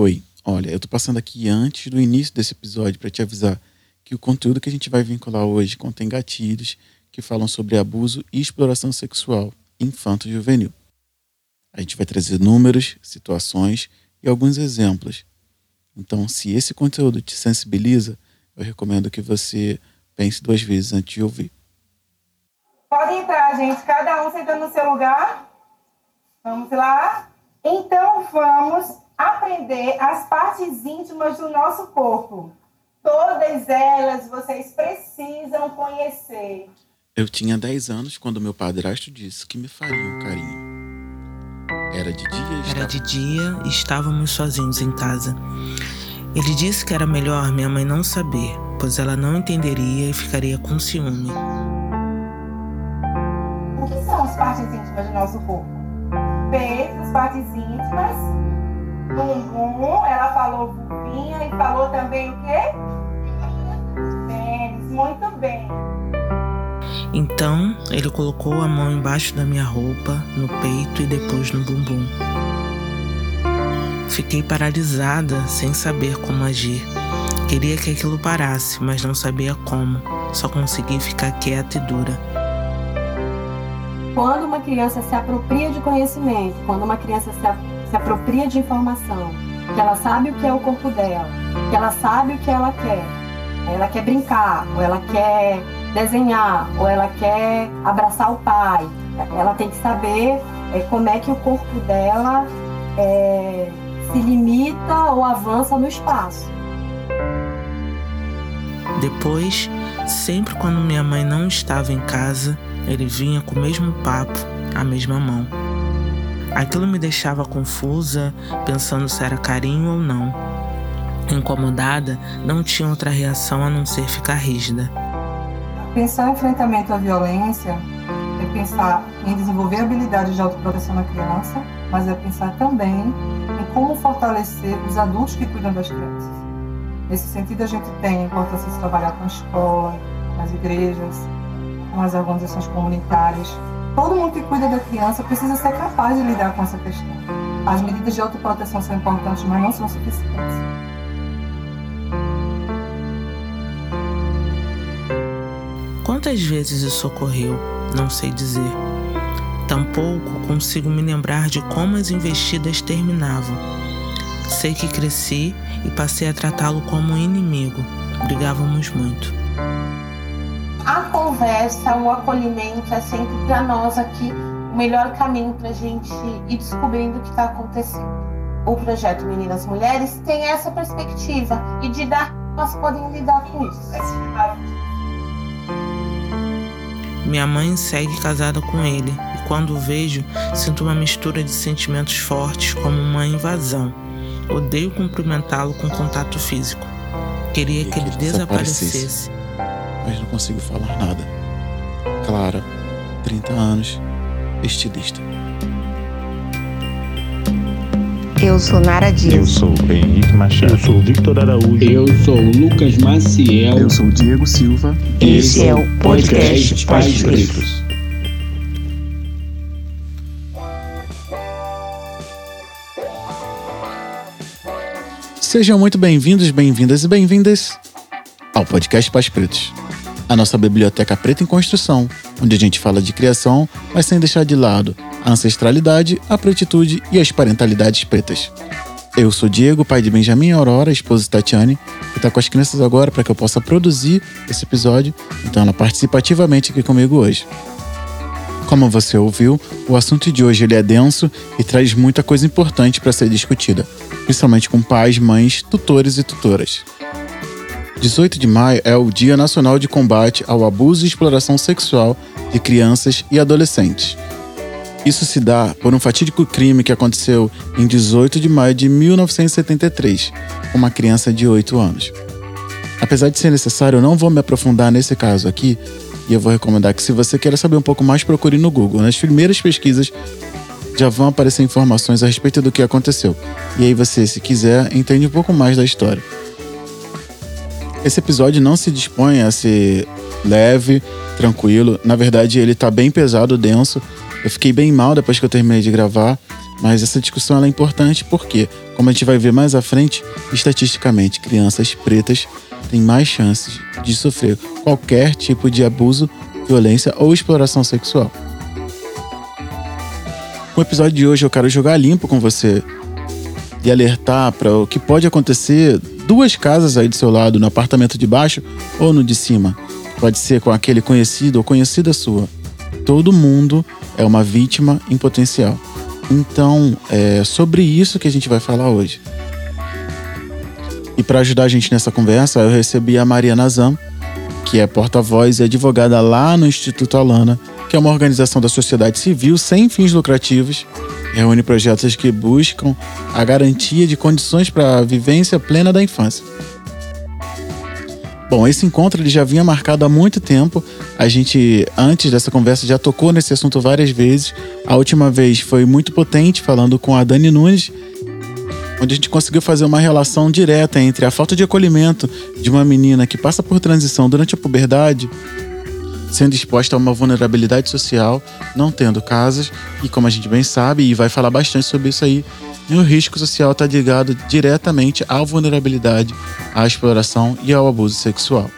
Oi, olha, eu tô passando aqui antes do início desse episódio para te avisar que o conteúdo que a gente vai vincular hoje contém gatilhos que falam sobre abuso e exploração sexual infanto-juvenil. A gente vai trazer números, situações e alguns exemplos. Então, se esse conteúdo te sensibiliza, eu recomendo que você pense duas vezes antes de ouvir. Pode entrar, gente. Cada um sentando no seu lugar. Vamos lá? Então, vamos aprender as partes íntimas do nosso corpo. Todas elas vocês precisam conhecer. Eu tinha 10 anos quando meu padrasto disse que me faria um carinho. Era de dia. Era de dia e estávamos sozinhos em casa. Ele disse que era melhor minha mãe não saber, pois ela não entenderia e ficaria com ciúme. O que são as partes íntimas do nosso corpo? Peito, as partes íntimas, bumbum, ela falou vulvinha e falou também o quê? Pênis, muito bem. Então ele colocou a mão embaixo da minha roupa, no peito e depois no bumbum. Fiquei paralisada, sem saber como agir. Queria que aquilo parasse, mas não sabia como. Só consegui ficar quieta e dura. Quando uma criança se apropria de conhecimento, quando uma criança se, se apropria de informação, que ela sabe o que é o corpo dela, que ela sabe o que ela quer, ela quer brincar, ou ela quer desenhar, ou ela quer abraçar o pai. Ela tem que saber é, como é que o corpo dela é, se limita ou avança no espaço. Depois, sempre quando minha mãe não estava em casa, ele vinha com o mesmo papo, a mesma mão. Aquilo me deixava confusa, pensando se era carinho ou não. Incomodada, não tinha outra reação a não ser ficar rígida. Pensar em enfrentamento à violência é pensar em desenvolver habilidades de autoproteção na criança, mas é pensar também em como fortalecer os adultos que cuidam das crianças. Nesse sentido, a gente tem a importância de trabalhar com a escola, com as igrejas, com as organizações comunitárias. Todo mundo que cuida da criança precisa ser capaz de lidar com essa questão. As medidas de autoproteção são importantes, mas não são suficientes. Quantas vezes isso ocorreu, não sei dizer. Tampouco consigo me lembrar de como as investidas terminavam. Sei que cresci e passei a tratá-lo como um inimigo. Brigávamos muito. A conversa, o acolhimento é sempre para nós aqui o melhor caminho para a gente ir descobrindo o que está acontecendo. O projeto Meninas Mulheres tem essa perspectiva e de dar nós podem lidar com isso. Minha mãe segue casada com ele e quando o vejo, sinto uma mistura de sentimentos fortes como uma invasão. Odeio cumprimentá-lo com contato físico. Queria que ele desaparecesse. Mas não consigo falar nada. Clara, 30 anos, estilista. Eu sou Nara Dias. Eu sou Henrique Machado. Eu sou Victor Araújo. Eu sou Lucas Maciel. Eu sou Diego Silva. Esse é o podcast Pais Pretos. Sejam muito bem-vindos, bem-vindas e bem-vindas ao podcast Pais Pretos. A nossa biblioteca preta em construção, onde a gente fala de criação, mas sem deixar de lado a ancestralidade, a pretitude e as parentalidades pretas. Eu sou Diego, pai de Benjamin Aurora, esposa de Tatiane, que está com as crianças agora para que eu possa produzir esse episódio, então ela participa ativamente aqui comigo hoje. Como você ouviu, o assunto de hoje ele é denso e traz muita coisa importante para ser discutida, principalmente com pais, mães, tutores e tutoras. 18 de maio é o Dia Nacional de Combate ao Abuso e Exploração Sexual de Crianças e Adolescentes. Isso se dá por um fatídico crime que aconteceu em 18 de maio de 1973, com uma criança de 8 anos. Apesar de ser necessário, eu não vou me aprofundar nesse caso aqui, e eu vou recomendar que, se você quer saber um pouco mais, procure no Google. Nas primeiras pesquisas já vão aparecer informações a respeito do que aconteceu. E aí você, se quiser, entende um pouco mais da história. Esse episódio não se dispõe a ser leve, tranquilo. Na verdade, ele tá bem pesado, denso. Eu fiquei bem mal depois que eu terminei de gravar, mas essa discussão é importante porque, como a gente vai ver mais à frente, estatisticamente, crianças pretas têm mais chances de sofrer qualquer tipo de abuso, violência ou exploração sexual. No episódio de hoje eu quero jogar limpo com você e alertar para o que pode acontecer duas casas aí do seu lado, no apartamento de baixo ou no de cima. Pode ser com aquele conhecido ou conhecida sua. Todo mundo é uma vítima em potencial. Então, é sobre isso que a gente vai falar hoje. E para ajudar a gente nessa conversa, eu recebi a Mariana Zam, que é porta-voz e advogada lá no Instituto Alana, que é uma organização da sociedade civil sem fins lucrativos, reúne projetos que buscam a garantia de condições para a vivência plena da infância. Bom, esse encontro ele já vinha marcado há muito tempo. A gente, antes dessa conversa, já tocou nesse assunto várias vezes. A última vez foi muito potente, falando com a Dani Nunes, onde a gente conseguiu fazer uma relação direta entre a falta de acolhimento de uma menina que passa por transição durante a puberdade sendo exposta a uma vulnerabilidade social, não tendo casas, e como a gente bem sabe, e vai falar bastante sobre isso aí, o risco social está ligado diretamente à vulnerabilidade, à exploração e ao abuso sexual.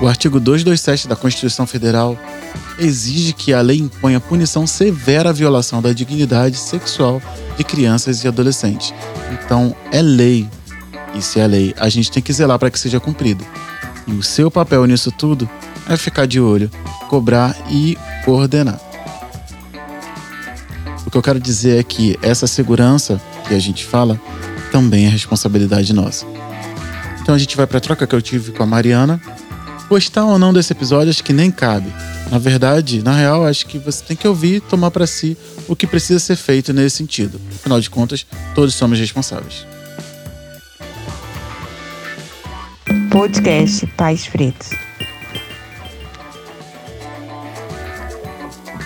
O artigo 227 da Constituição Federal exige que a lei imponha punição severa à violação da dignidade sexual de crianças e adolescentes. Então, é lei. E se é lei, a gente tem que zelar para que seja cumprida. O seu papel nisso tudo é ficar de olho, cobrar e coordenar. O que eu quero dizer é que essa segurança que a gente fala também é responsabilidade nossa. Então a gente vai para a troca que eu tive com a Mariana. Gostar ou não desse episódio, acho que nem cabe. Na verdade, na real, acho que você tem que ouvir e tomar para si o que precisa ser feito nesse sentido. Afinal de contas, todos somos responsáveis. Podcast Pais Pretos.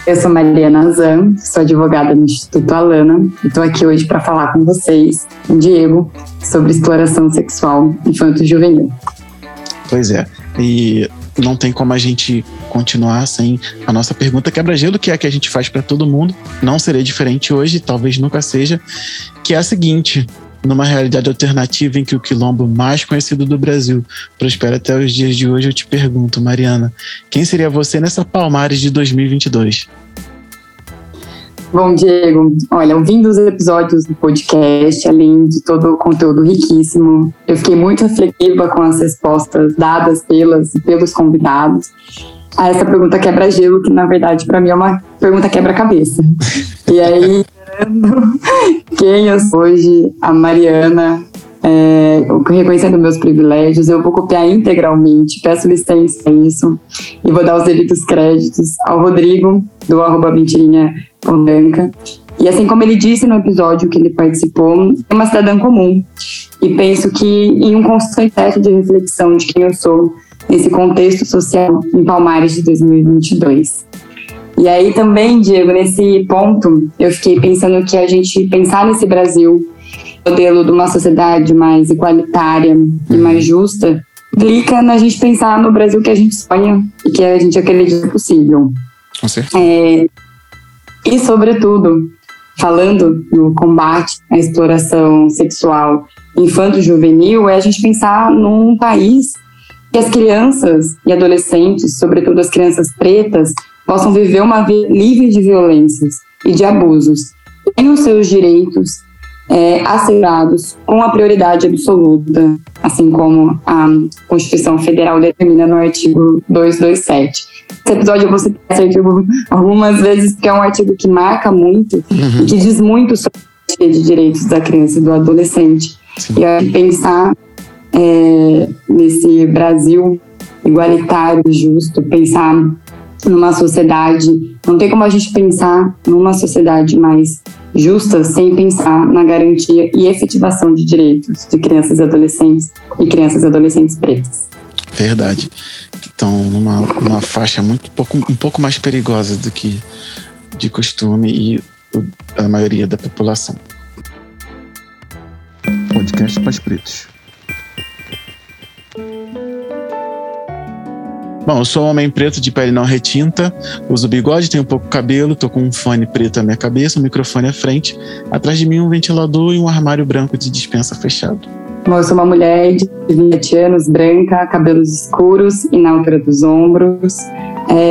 Eu sou Mariana Azan, sou advogada no Instituto Alana e estou aqui hoje para falar com vocês, Diego, sobre exploração sexual infanto-juvenil. Pois é, e não tem como a gente continuar sem a nossa pergunta quebra-gelo, que é a que a gente faz para todo mundo. Não seria diferente hoje, talvez nunca seja, que é a seguinte: numa realidade alternativa em que o quilombo mais conhecido do Brasil prospera até os dias de hoje, eu te pergunto, Mariana, quem seria você nessa Palmares de 2022? Bom, Diego, olha, ouvindo os episódios do podcast, além de todo o conteúdo riquíssimo, eu fiquei muito reflexiva com as respostas dadas pelas pelos convidados a essa pergunta quebra-gelo, que na verdade para mim é uma pergunta quebra-cabeça. E aí, quem eu sou hoje, a Mariana, é, reconhecendo meus privilégios, eu vou copiar integralmente, peço licença a isso e vou dar os devidos créditos ao Rodrigo, do arroba mentirinha. E assim como ele disse no episódio que ele participou, é uma cidadã comum. E penso que em um constante de reflexão de quem eu sou nesse contexto social em Palmares de 2022. E aí também, Diego, nesse ponto, eu fiquei pensando que a gente pensar nesse Brasil, modelo de uma sociedade mais igualitária e mais justa, implica na gente pensar no Brasil que a gente sonha e que a gente acredita possível. Com certeza. É, e, sobretudo, falando no combate à exploração sexual infanto-juvenil, é a gente pensar num país que as crianças e adolescentes, sobretudo as crianças pretas, possam viver uma vida livre de violências e de abusos, tenham seus direitos é, assegurados com a prioridade absoluta, assim como a Constituição Federal determina no artigo 227. Esse episódio eu vou citar esse artigo algumas vezes, porque é um artigo que marca muito uhum. e que diz muito sobre a de direitos da criança e do adolescente. Sim. E eu pensar é, nesse Brasil igualitário, justo, pensar numa sociedade. Não tem como a gente pensar numa sociedade mais justa sem pensar na garantia e efetivação de direitos de crianças e adolescentes e crianças e adolescentes pretas. Verdade. Estão numa, numa faixa muito pouco, um pouco mais perigosa do que de costume e a maioria da população. Podcast Pais Pretos. Bom, eu sou um homem preto de pele não retinta, uso bigode, tenho pouco cabelo, tô com um fone preto na minha cabeça, um microfone à frente, atrás de mim um ventilador e um armário branco de dispensa fechado. Bom, eu sou uma mulher de 20 anos, branca, cabelos escuros e na altura dos ombros.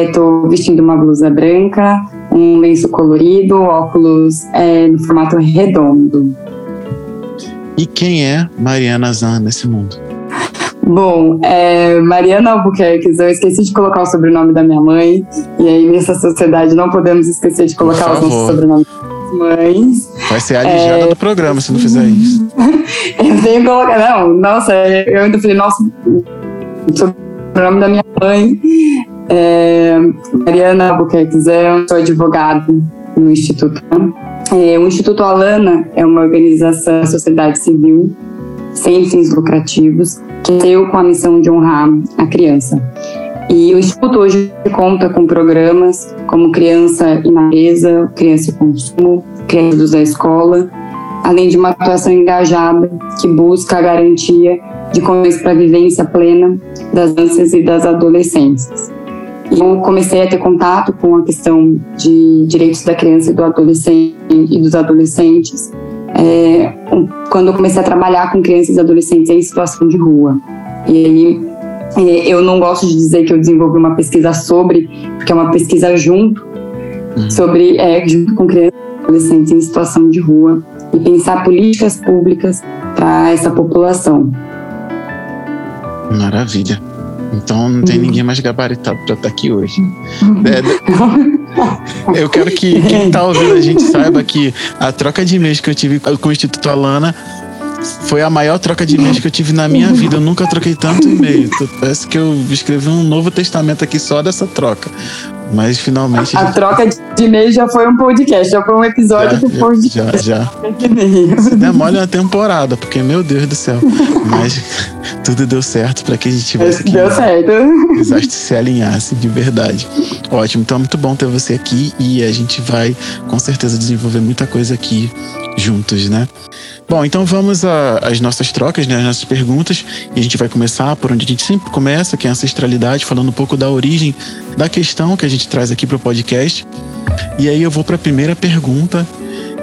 Estou é, vestindo uma blusa branca, um lenço colorido, óculos é, no formato redondo. E quem é Mariana Zan nesse mundo? Bom, é, Mariana Albuquerque, eu esqueci de colocar o sobrenome da minha mãe, e aí nessa sociedade não podemos esquecer de colocar os nossos sobrenomes das mães. Vai ser alijada é... do programa se não fizer isso. eu tenho que colocar, não, nossa, eu ainda falei, nossa, o sobrenome da minha mãe. É, Mariana Albuquerque, eu sou advogada no Instituto. É, o Instituto Alana é uma organização da sociedade civil sem fins lucrativos que deu com a missão de honrar a criança. E o Instituto hoje conta com programas como Criança e na Mesa, Criança e Consumo, Crianças da Escola, além de uma atuação engajada que busca a garantia de condições para a vivência plena das crianças e das adolescentes. Eu comecei a ter contato com a questão de direitos da criança e do adolescente e dos adolescentes é, quando eu comecei a trabalhar com crianças e adolescentes em situação de rua. E aí é, eu não gosto de dizer que eu desenvolvi uma pesquisa sobre, porque é uma pesquisa junto, uhum. sobre é, junto com crianças e adolescentes em situação de rua e pensar políticas públicas para essa população. Maravilha. Então não tem uhum. ninguém mais gabaritado para estar aqui hoje. Uhum. É, eu quero que quem está ouvindo a gente saiba que a troca de e-mails que eu tive com o Instituto Alana foi a maior troca de e-mails que eu tive na minha vida. Eu nunca troquei tanto e-mail. Parece que eu escrevi um novo testamento aqui só dessa troca. Mas finalmente. A, a troca de e-mail já foi um podcast, já foi um episódio já, do podcast. Já, já. Se demole uma temporada, porque, meu Deus do céu. Mas tudo deu certo para que a gente tivesse aqui. Deu certo. Os astros se alinhassem de verdade. Ótimo, então é muito bom ter você aqui e a gente vai com certeza desenvolver muita coisa aqui juntos, né? Bom, então vamos às nossas trocas, né, às nossas perguntas. E a gente vai começar por onde a gente sempre começa, que é a ancestralidade, falando um pouco da origem da questão que a gente traz aqui para o podcast. E aí eu vou para a primeira pergunta,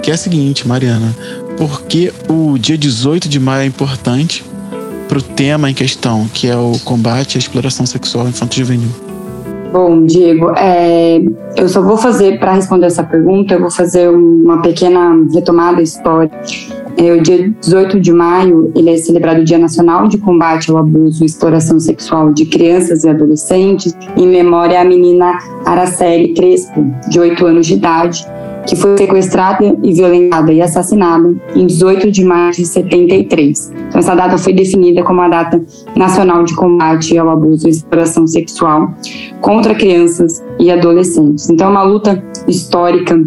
que é a seguinte, Mariana: por que o dia 18 de maio é importante para o tema em questão, que é o combate à exploração sexual infanto-juvenil? Bom, Diego, é, eu só vou fazer, para responder essa pergunta, eu vou fazer uma pequena retomada histórica. É, o dia 18 de maio, ele é celebrado o Dia Nacional de Combate ao Abuso e Exploração Sexual de Crianças e Adolescentes, em memória à menina Araceli Crespo, de 8 anos de idade, que foi sequestrada e violentada e assassinada em 18 de maio de 73. Então, essa data foi definida como a data nacional de combate ao abuso e exploração sexual contra crianças e adolescentes. Então, é uma luta histórica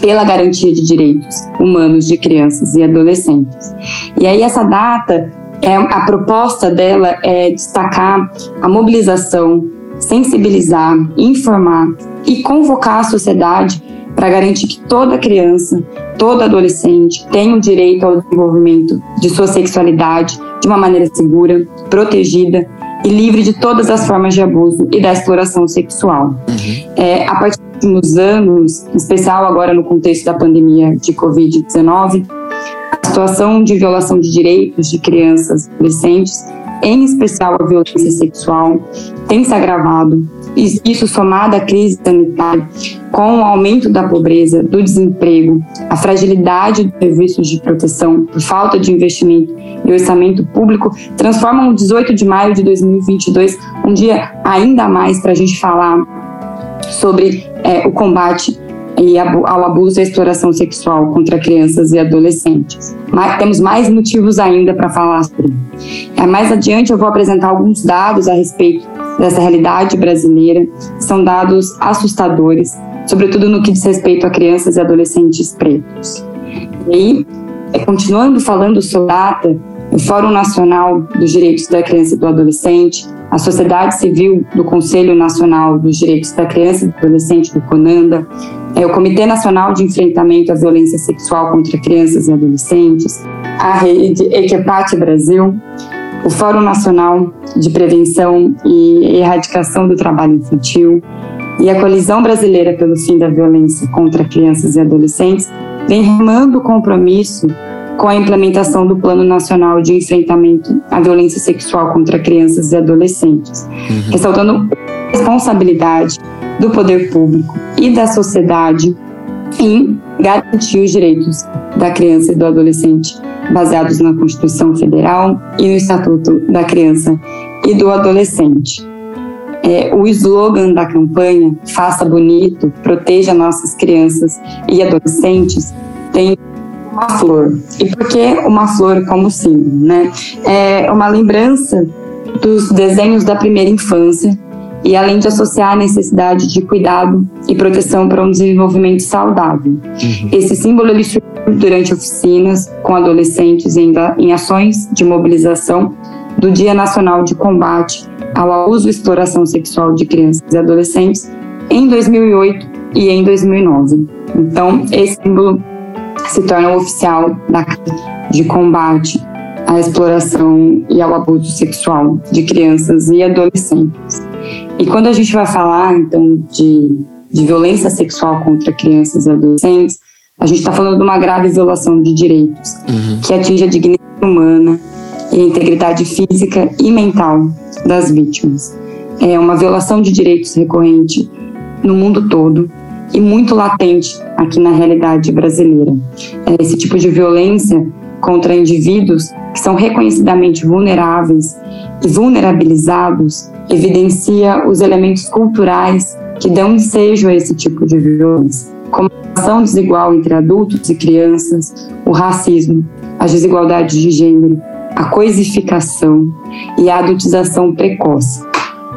pela garantia de direitos humanos de crianças e adolescentes. E aí essa data, é, a proposta dela é destacar a mobilização, sensibilizar, informar e convocar a sociedade para garantir que toda criança, todo adolescente tenha o direito ao desenvolvimento de sua sexualidade de uma maneira segura, protegida e livre de todas as formas de abuso e da exploração sexual. Uhum. É, a partir dos últimos anos, em especial agora no contexto da pandemia de Covid-19, a situação de violação de direitos de crianças e adolescentes, em especial a violência sexual, tem se agravado. Isso somado à crise sanitária, com o aumento da pobreza, do desemprego, a fragilidade dos serviços de proteção, por falta de investimento e orçamento público, transformam o 18 de maio de 2022 um dia ainda mais para a gente falar sobre é, o combate e ao abuso e exploração sexual contra crianças e adolescentes. Mas temos mais motivos ainda para falar sobre. É, mais adiante eu vou apresentar alguns dados a respeito dessa realidade brasileira. São dados assustadores, sobretudo no que diz respeito a crianças e adolescentes pretos. E aí, é, continuando falando sobre a data, o Fórum Nacional dos Direitos da Criança e do Adolescente, a Sociedade Civil do Conselho Nacional dos Direitos da Criança e do Adolescente, do CONANDA, é o Comitê Nacional de Enfrentamento à Violência Sexual contra Crianças e Adolescentes, a rede Equipate Brasil, o Fórum Nacional de Prevenção e Erradicação do Trabalho Infantil e a Coalizão Brasileira pelo Fim da Violência contra Crianças e Adolescentes vem remando o compromisso com a implementação do Plano Nacional de Enfrentamento à Violência Sexual contra Crianças e Adolescentes, uhum. ressaltando a responsabilidade do poder público e da sociedade em garantir os direitos da criança e do adolescente baseados na Constituição Federal e no Estatuto da Criança e do Adolescente. É, o slogan da campanha Faça Bonito, Proteja Nossas Crianças e Adolescentes tem uma flor. E por que uma flor como símbolo? Né? É uma lembrança dos desenhos da primeira infância e além de associar a necessidade de cuidado e proteção para um desenvolvimento saudável. Uhum. Esse símbolo ele surgiu durante oficinas com adolescentes em, em ações de mobilização do Dia Nacional de Combate ao Abuso e Exploração Sexual de Crianças e Adolescentes em 2008 e em 2009. Então, esse símbolo se torna oficial da de combate à exploração e ao abuso sexual de crianças e adolescentes. E quando a gente vai falar, então, de, de violência sexual contra crianças e adolescentes, a gente está falando de uma grave violação de direitos uhum. que atinge a dignidade humana e a integridade física e mental das vítimas. É uma violação de direitos recorrente no mundo todo e muito latente aqui na realidade brasileira. É esse tipo de violência contra indivíduos que são reconhecidamente vulneráveis e vulnerabilizados evidencia os elementos culturais que dão ensejo a esse tipo de violência, como a ação desigual entre adultos e crianças, o racismo, as desigualdades de gênero, a coisificação e a adultização precoce.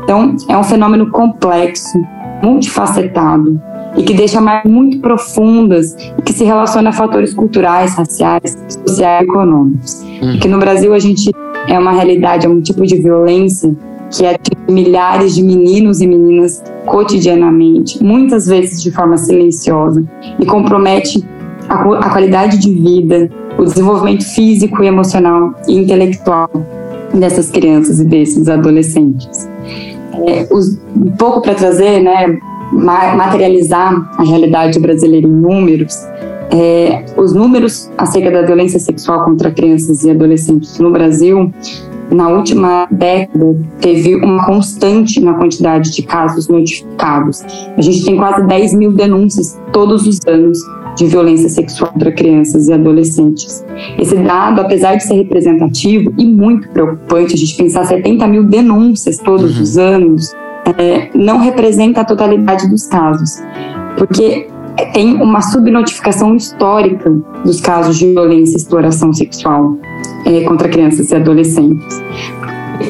Então, é um fenômeno complexo, multifacetado e que deixa marcas muito profundas que se relaciona a fatores culturais, raciais, sociais e econômicos. Hum. Que no Brasil a gente é uma realidade, é um tipo de violência que atinge milhares de meninos e meninas cotidianamente, muitas vezes de forma silenciosa, e compromete a, a qualidade de vida, o desenvolvimento físico e emocional e intelectual dessas crianças e desses adolescentes. É, os, um pouco para trazer, né, materializar a realidade brasileira em números, é, os números acerca da violência sexual contra crianças e adolescentes no Brasil, na última década, teve uma constante na quantidade de casos notificados. A gente tem quase 10 mil denúncias todos os anos de violência sexual contra crianças e adolescentes. Esse dado, apesar de ser representativo e muito preocupante, a gente pensar 70 mil denúncias todos uhum. os anos, é, não representa a totalidade dos casos, porque tem uma subnotificação histórica dos casos de violência e exploração sexual é, contra crianças e adolescentes.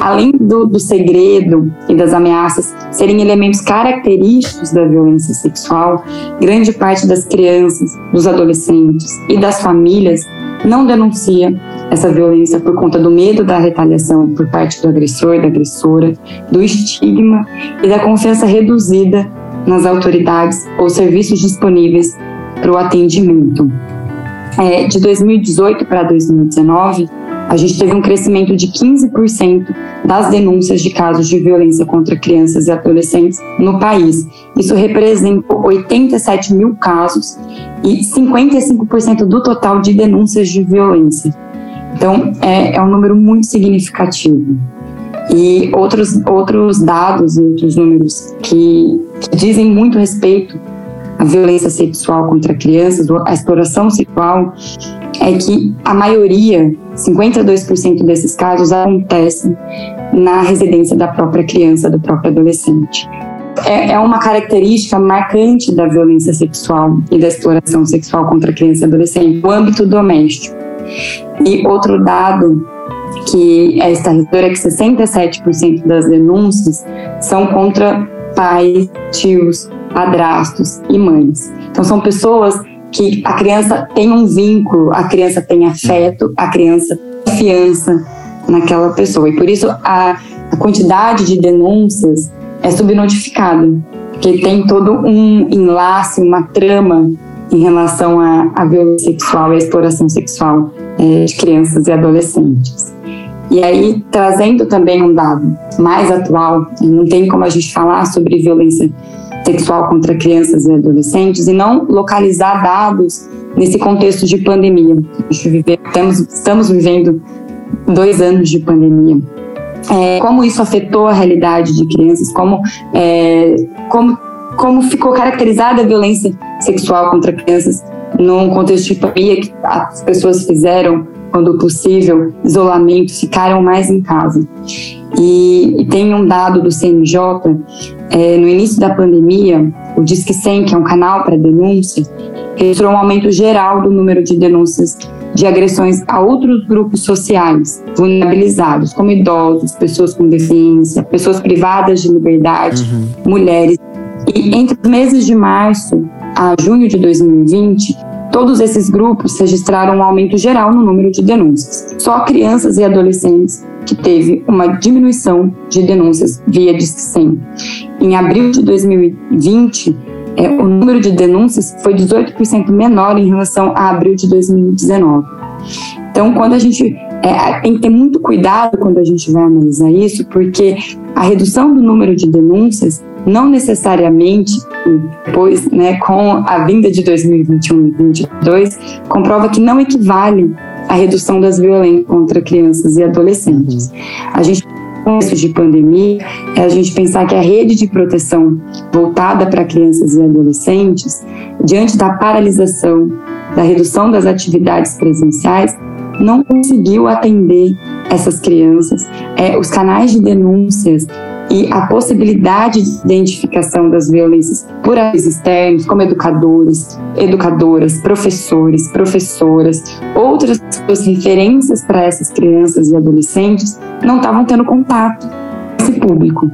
Além do, do segredo e das ameaças serem elementos característicos da violência sexual, grande parte das crianças, dos adolescentes e das famílias não denuncia essa violência por conta do medo da retaliação por parte do agressor e da agressora, do estigma e da confiança reduzida nas autoridades ou serviços disponíveis para o atendimento. É, de 2018 para 2019, a gente teve um crescimento de 15% das denúncias de casos de violência contra crianças e adolescentes no país. Isso representou 87 mil casos e 55% do total de denúncias de violência. Então, é, é um número muito significativo. E outros, outros dados outros números que, que dizem muito respeito à violência sexual contra crianças, a exploração sexual, é que a maioria, 52% desses casos, acontecem na residência da própria criança, do próprio adolescente. É, é uma característica marcante da violência sexual e da exploração sexual contra criança e adolescente, o âmbito doméstico. E outro dado que é estarrecedor é que 67% das denúncias são contra pais, tios, padrastos e mães. Então são pessoas que a criança tem um vínculo, a criança tem afeto, a criança confiança naquela pessoa. E por isso a, a quantidade de denúncias é subnotificada, porque tem todo um enlace, uma trama em relação à violência sexual e à exploração sexual é, crianças e adolescentes. E aí, trazendo também um dado mais atual, não tem como a gente falar sobre violência sexual contra crianças e adolescentes e não localizar dados nesse contexto de pandemia. estamos, estamos vivendo dois anos de pandemia. É, como isso afetou a realidade de crianças, como, é, como, como ficou caracterizada a violência sexual contra crianças num contexto de pandemia que as pessoas fizeram quando possível, isolamento, ficaram mais em casa. E, e tem um dado do CNJ, é, no início da pandemia, o Disque 100, que é um canal para denúncia, registrou um aumento geral do número de denúncias de agressões a outros grupos sociais vulnerabilizados, como idosos, pessoas com deficiência, pessoas privadas de liberdade, uhum. mulheres. E entre os meses de março a junho de 2020, Todos esses grupos registraram um aumento geral no número de denúncias. Só crianças e adolescentes que teve uma diminuição de denúncias via Disque 100. Em abril de 2020, é, o número de denúncias foi 18% menor em relação a abril de 2019. Então, quando a gente é, tem que ter muito cuidado quando a gente vai analisar isso, porque a redução do número de denúncias não necessariamente, depois, né, com a vinda de 2021 e 2022, comprova que não equivale à redução das violências contra crianças e adolescentes. A gente contexto de pandemia é a gente pensar que a rede de proteção voltada para crianças e adolescentes, diante da paralisação, da redução das atividades presenciais, não conseguiu atender essas crianças. É, os canais de denúncias e a possibilidade de identificação das violências por atores externos, como educadores, educadoras, professores, professoras, outras referências para essas crianças e adolescentes, não estavam tendo contato com esse público.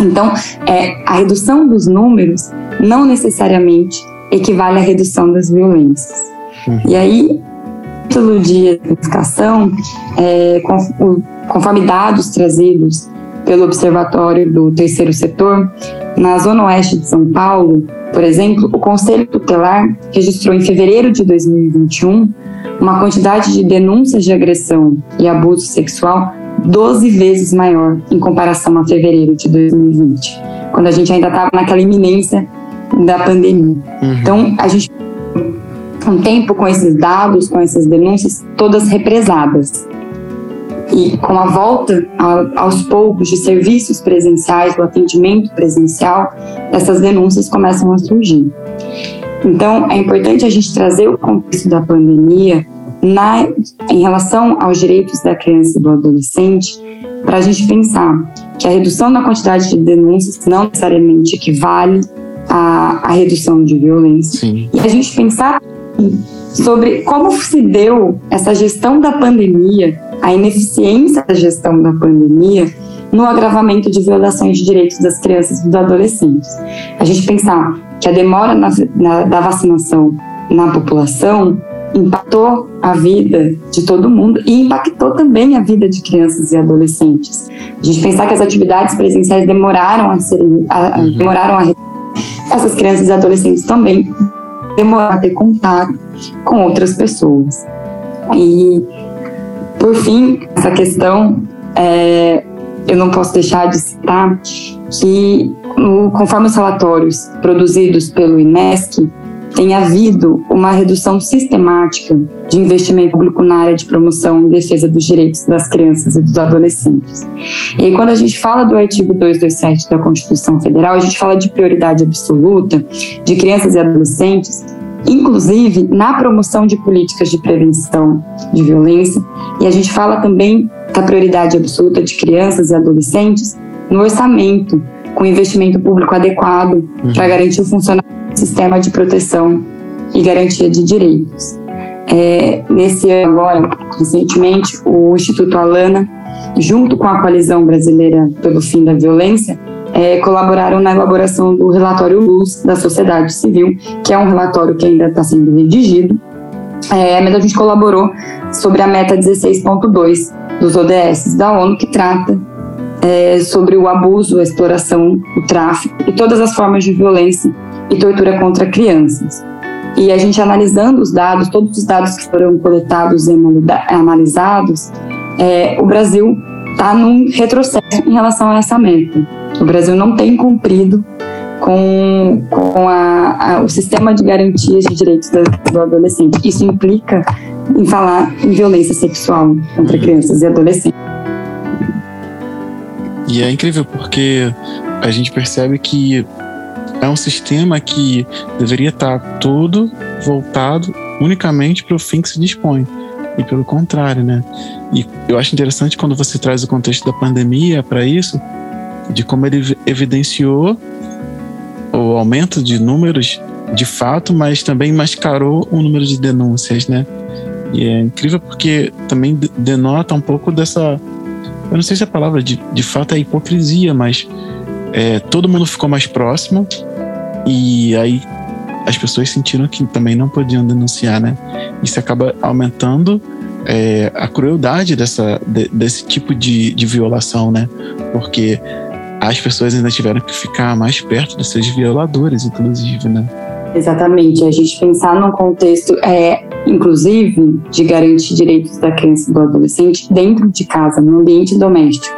Então, é, a redução dos números não necessariamente equivale à redução das violências. Uhum. E aí, título de identificação, é, conforme dados trazidos pelo Observatório do Terceiro Setor, na Zona Oeste de São Paulo, por exemplo, o Conselho Tutelar registrou em fevereiro de 2021 uma quantidade de denúncias de agressão e abuso sexual 12 vezes maior em comparação a fevereiro de 2020, quando a gente ainda estava naquela iminência da pandemia. Uhum. Então, a gente um tempo com esses dados, com essas denúncias, todas represadas. E com a volta a, aos poucos de serviços presenciais, do atendimento presencial, essas denúncias começam a surgir. Então, é importante a gente trazer o contexto da pandemia na, em relação aos direitos da criança e do adolescente, para a gente pensar que a redução da quantidade de denúncias não necessariamente equivale à, à redução de violência. Sim. E a gente pensar sobre como se deu essa gestão da pandemia, a ineficiência da gestão da pandemia no agravamento de violações de direitos das crianças e dos adolescentes. A gente pensar que a demora na, na, da vacinação na população impactou a vida de todo mundo e impactou também a vida de crianças e adolescentes. A gente pensar que as atividades presenciais demoraram a ser, a, uhum. demoraram a essas crianças e adolescentes também demorar a ter contato com outras pessoas. E, por fim, essa questão, é, eu não posso deixar de citar que, conforme os relatórios produzidos pelo INESC, tem havido uma redução sistemática de investimento público na área de promoção e defesa dos direitos das crianças e dos adolescentes. E aí, quando a gente fala do artigo 227 da Constituição Federal, a gente fala de prioridade absoluta de crianças e adolescentes, inclusive na promoção de políticas de prevenção de violência, e a gente fala também da prioridade absoluta de crianças e adolescentes no orçamento, com investimento público adequado uhum. para garantir o funcionamento sistema de proteção e garantia de direitos. É, nesse ano agora, recentemente, o Instituto Alana, junto com a Coalizão Brasileira pelo Fim da Violência, é, colaboraram na elaboração do relatório Luz da Sociedade Civil, que é um relatório que ainda está sendo redigido, é, mas a gente colaborou sobre a meta 16.2 dos ODS da ONU, que trata é, sobre o abuso, a exploração, o tráfico e todas as formas de violência e tortura contra crianças. E a gente analisando os dados, todos os dados que foram coletados e analisados, é, o Brasil está num retrocesso em relação a essa meta. O Brasil não tem cumprido com, com a, a, o sistema de garantias de direitos do, do adolescente. Isso implica em falar em violência sexual contra crianças e adolescentes. E é incrível porque a gente percebe que é um sistema que deveria estar todo voltado unicamente para o fim que se dispõe. E pelo contrário, né? E eu acho interessante quando você traz o contexto da pandemia para isso, de como ele evidenciou o aumento de números de fato, mas também mascarou o número de denúncias, né? E é incrível porque também denota um pouco dessa. Eu não sei se a palavra de, de fato é hipocrisia, mas é, todo mundo ficou mais próximo e aí as pessoas sentiram que também não podiam denunciar, né? Isso acaba aumentando é, a crueldade dessa, de, desse tipo de, de violação, né? Porque as pessoas ainda tiveram que ficar mais perto dos seus violadores, inclusive, né? Exatamente. A gente pensar num contexto, é, inclusive, de garantir direitos da criança e do adolescente dentro de casa, no ambiente doméstico.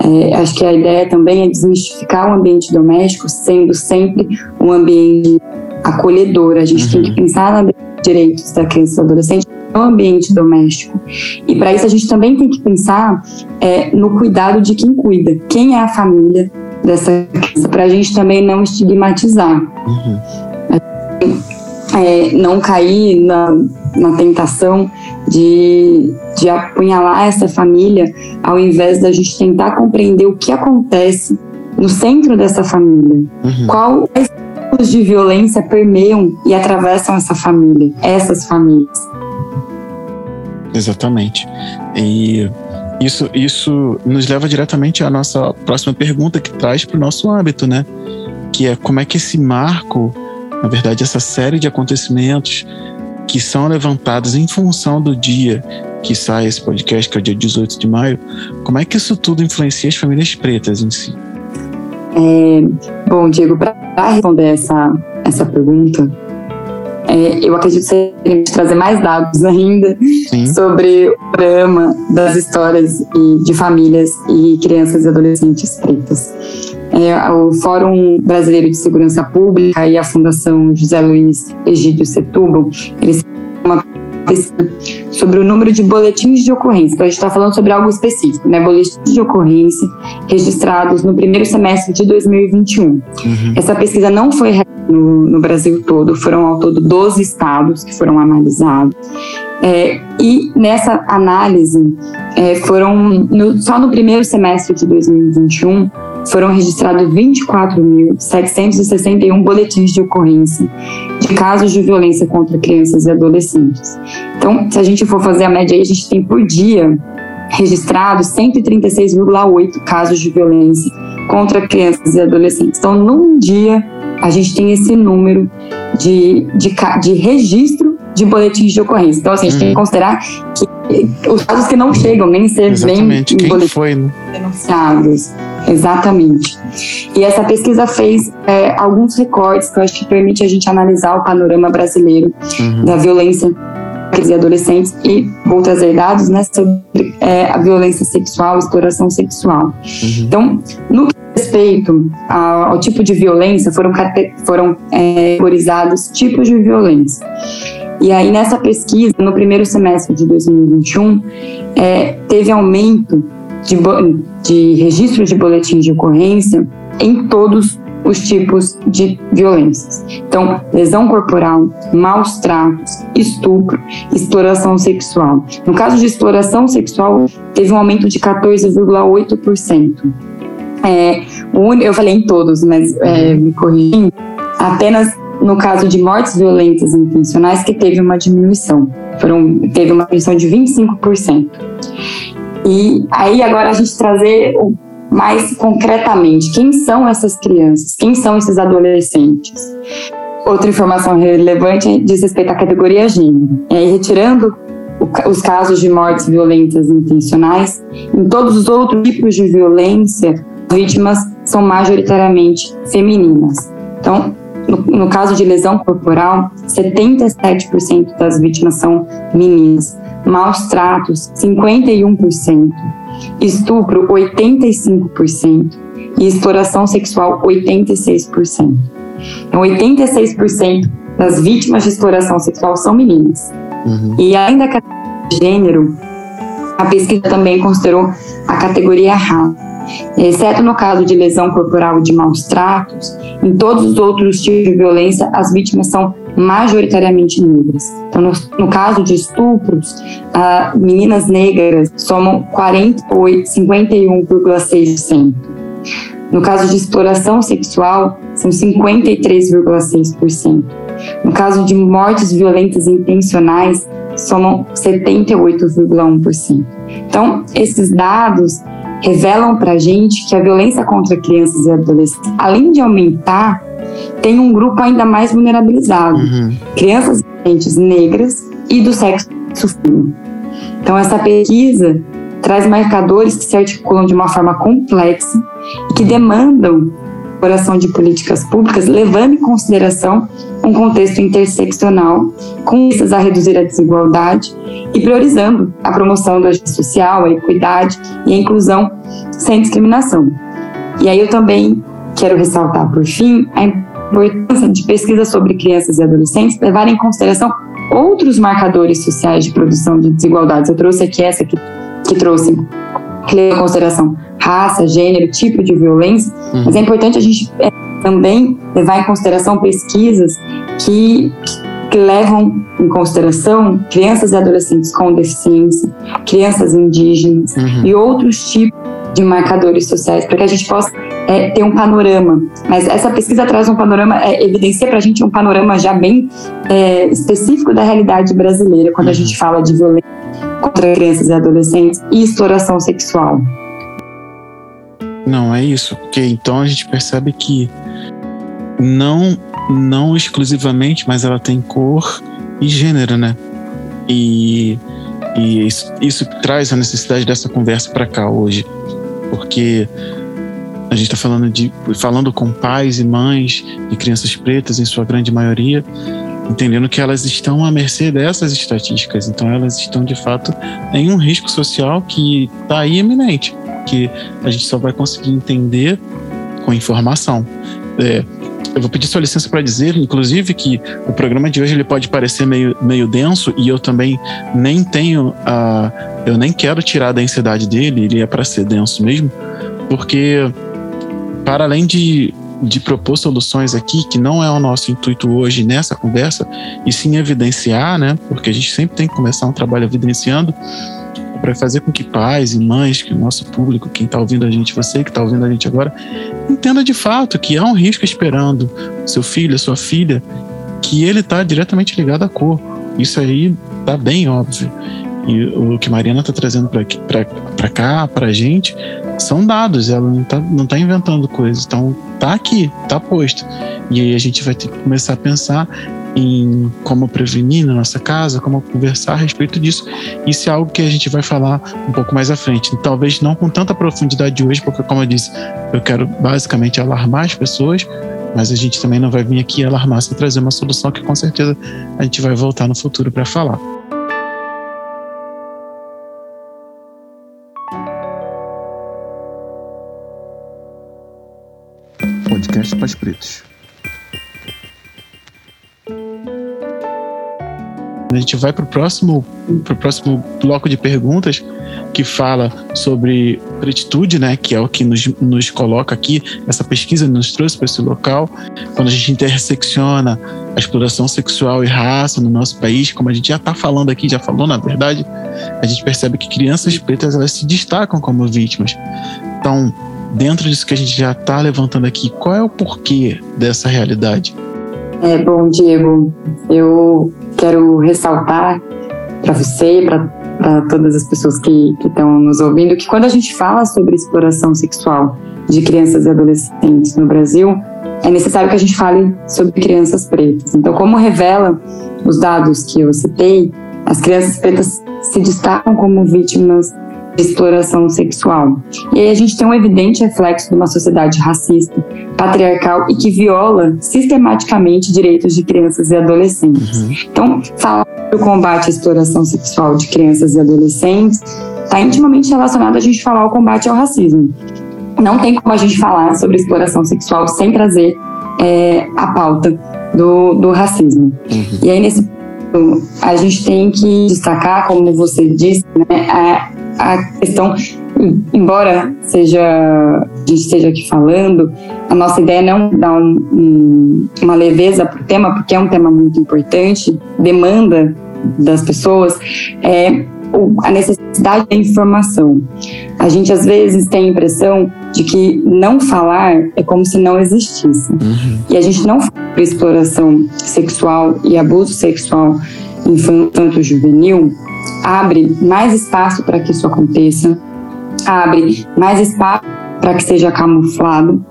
É, acho que a ideia também é desmistificar o ambiente doméstico sendo sempre um ambiente acolhedor. A gente uhum. tem que pensar nos direitos da criança e do adolescente no ambiente doméstico. E para isso a gente também tem que pensar é, no cuidado de quem cuida, quem é a família dessa criança, para a gente também não estigmatizar. Uhum. É, não cair na, na tentação de, de apunhalar essa família, ao invés da gente tentar compreender o que acontece no centro dessa família. Uhum. Qual tipos de violência permeiam e atravessam essa família, essas famílias. Exatamente. E isso, isso nos leva diretamente à nossa próxima pergunta que traz para o nosso âmbito, né? Que é como é que esse marco, na verdade, essa série de acontecimentos que são levantados em função do dia que sai esse podcast, que é o dia 18 de maio, como é que isso tudo influencia as famílias pretas em si? É, bom, Diego, para responder essa, essa pergunta, é, eu acredito que seria trazer mais dados ainda Sim. sobre o drama das histórias de famílias e crianças e adolescentes pretas. É, o Fórum Brasileiro de Segurança Pública e a Fundação José Luiz Egídio Setúbal, eles uma sobre o número de boletins de ocorrência. Então, a gente está falando sobre algo específico, né? Boletins de ocorrência registrados no primeiro semestre de 2021. Uhum. Essa pesquisa não foi no, no, Brasil todo, foram ao todo 12 estados que foram analisados. É, e nessa análise, é, foram no, só no primeiro semestre de 2021 foram registrados 24.761 boletins de ocorrência de casos de violência contra crianças e adolescentes. Então, se a gente for fazer a média aí, a gente tem por dia registrados 136,8 casos de violência contra crianças e adolescentes. Então, num dia, a gente tem esse número de, de, de registro de boletins de ocorrência. Então, assim, a gente tem que uhum. considerar que os casos que não chegam nem ser Exatamente. bem foi, né? denunciados. Exatamente. E essa pesquisa fez é, alguns recortes que eu acho que permite a gente analisar o panorama brasileiro uhum. da violência e adolescentes e vou trazer dados né, sobre é, a violência sexual, exploração sexual. Uhum. Então, no que respeito ao, ao, tipo de violência, foram, foram é, categorizados tipos de violência. E aí, nessa pesquisa, no primeiro semestre de 2021, é, teve aumento de, de registro de boletim de ocorrência em todos os tipos de violências. Então, lesão corporal, maus tratos, estupro, exploração sexual. No caso de exploração sexual, teve um aumento de 14,8%. É, eu falei em todos, mas é, me corrigindo, apenas no caso de mortes violentas intencionais que teve uma diminuição. Foram, teve uma diminuição de 25%. E aí agora a gente trazer mais concretamente quem são essas crianças, quem são esses adolescentes. Outra informação relevante diz respeito à categoria gênero. E aí, retirando os casos de mortes violentas intencionais, em todos os outros tipos de violência, vítimas são majoritariamente femininas. Então, no, no caso de lesão corporal, 77% das vítimas são meninas. maus tratos 51%, estupro 85% e exploração sexual 86%. Então, 86% das vítimas de exploração sexual são meninas. Uhum. E além da categoria de gênero, a pesquisa também considerou a categoria raça Exceto no caso de lesão corporal de maus tratos, em todos os outros tipos de violência, as vítimas são majoritariamente negras. Então, no, no caso de estupros, uh, meninas negras somam 51,6%. No caso de exploração sexual, são 53,6%. No caso de mortes violentas intencionais, somam 78,1%. Então, esses dados revelam para a gente que a violência contra crianças e adolescentes, além de aumentar, tem um grupo ainda mais vulnerabilizado: uhum. crianças e adolescentes negras e do sexo feminino. Então, essa pesquisa traz marcadores que se articulam de uma forma complexa e que demandam elaboração de políticas públicas, levando em consideração um contexto interseccional, com vistas a reduzir a desigualdade e priorizando a promoção da justiça social, a equidade e a inclusão sem discriminação. E aí eu também quero ressaltar, por fim, a importância de pesquisas sobre crianças e adolescentes levar em consideração outros marcadores sociais de produção de desigualdades. Eu trouxe aqui essa que, que trouxe que em consideração raça, gênero, tipo de violência, uhum. mas é importante a gente é, também levar em consideração pesquisas que, que levam em consideração crianças e adolescentes com deficiência, crianças indígenas uhum. e outros tipos de marcadores sociais, para que a gente possa é, ter um panorama. Mas essa pesquisa traz um panorama, é, evidencia para a gente um panorama já bem é, específico da realidade brasileira, quando uhum. a gente fala de violência contra crianças e adolescentes e exploração sexual. Não, é isso, porque então a gente percebe que não não exclusivamente, mas ela tem cor e gênero, né? E, e isso, isso traz a necessidade dessa conversa para cá hoje, porque a gente está falando de falando com pais e mães de crianças pretas em sua grande maioria, entendendo que elas estão à mercê dessas estatísticas, então elas estão de fato em um risco social que está aí eminente, que a gente só vai conseguir entender com informação. É, eu vou pedir sua licença para dizer, inclusive, que o programa de hoje ele pode parecer meio, meio denso e eu também nem tenho a. Eu nem quero tirar a densidade dele, ele é para ser denso mesmo, porque, para além de, de propor soluções aqui, que não é o nosso intuito hoje nessa conversa, e sim evidenciar, né? Porque a gente sempre tem que começar um trabalho evidenciando para fazer com que pais e mães, que o nosso público, quem está ouvindo a gente, você que está ouvindo a gente agora, entenda de fato que há um risco esperando seu filho, sua filha, que ele está diretamente ligado à cor. Isso aí tá bem óbvio. E o que Mariana está trazendo para cá, para a gente, são dados. Ela não está não tá inventando coisas. Então, tá aqui, tá posto. E aí a gente vai ter que começar a pensar em como prevenir na nossa casa, como conversar a respeito disso. Isso é algo que a gente vai falar um pouco mais à frente. Talvez não com tanta profundidade hoje, porque, como eu disse, eu quero basicamente alarmar as pessoas, mas a gente também não vai vir aqui alarmar sem trazer uma solução que com certeza a gente vai voltar no futuro para falar. Podcast Pais Pretos. A gente vai para o próximo, pro próximo bloco de perguntas que fala sobre pretitude, né, que é o que nos, nos coloca aqui, essa pesquisa nos trouxe para esse local, quando a gente intersecciona a exploração sexual e raça no nosso país, como a gente já está falando aqui, já falou na verdade, a gente percebe que crianças pretas elas se destacam como vítimas. Então, dentro disso que a gente já está levantando aqui, qual é o porquê dessa realidade? É, bom, Diego, eu quero ressaltar para você, para todas as pessoas que estão nos ouvindo, que quando a gente fala sobre exploração sexual de crianças e adolescentes no Brasil, é necessário que a gente fale sobre crianças pretas. Então, como revela os dados que eu citei, as crianças pretas se destacam como vítimas exploração sexual. E aí a gente tem um evidente reflexo de uma sociedade racista, patriarcal e que viola sistematicamente direitos de crianças e adolescentes. Uhum. Então, falar do combate à exploração sexual de crianças e adolescentes está intimamente relacionado a gente falar o combate ao racismo. Não tem como a gente falar sobre exploração sexual sem trazer é, a pauta do, do racismo. Uhum. E aí, nesse ponto, a gente tem que destacar, como você disse, né, a, a questão, embora seja a gente esteja aqui falando, a nossa ideia não é dar um, um, uma leveza para o tema, porque é um tema muito importante, demanda das pessoas, é a necessidade da informação. A gente às vezes tem a impressão de que não falar é como se não existisse. Uhum. E a gente não fala sobre exploração sexual e abuso sexual infanto-juvenil abre mais espaço para que isso aconteça, abre mais espaço para que seja camuflado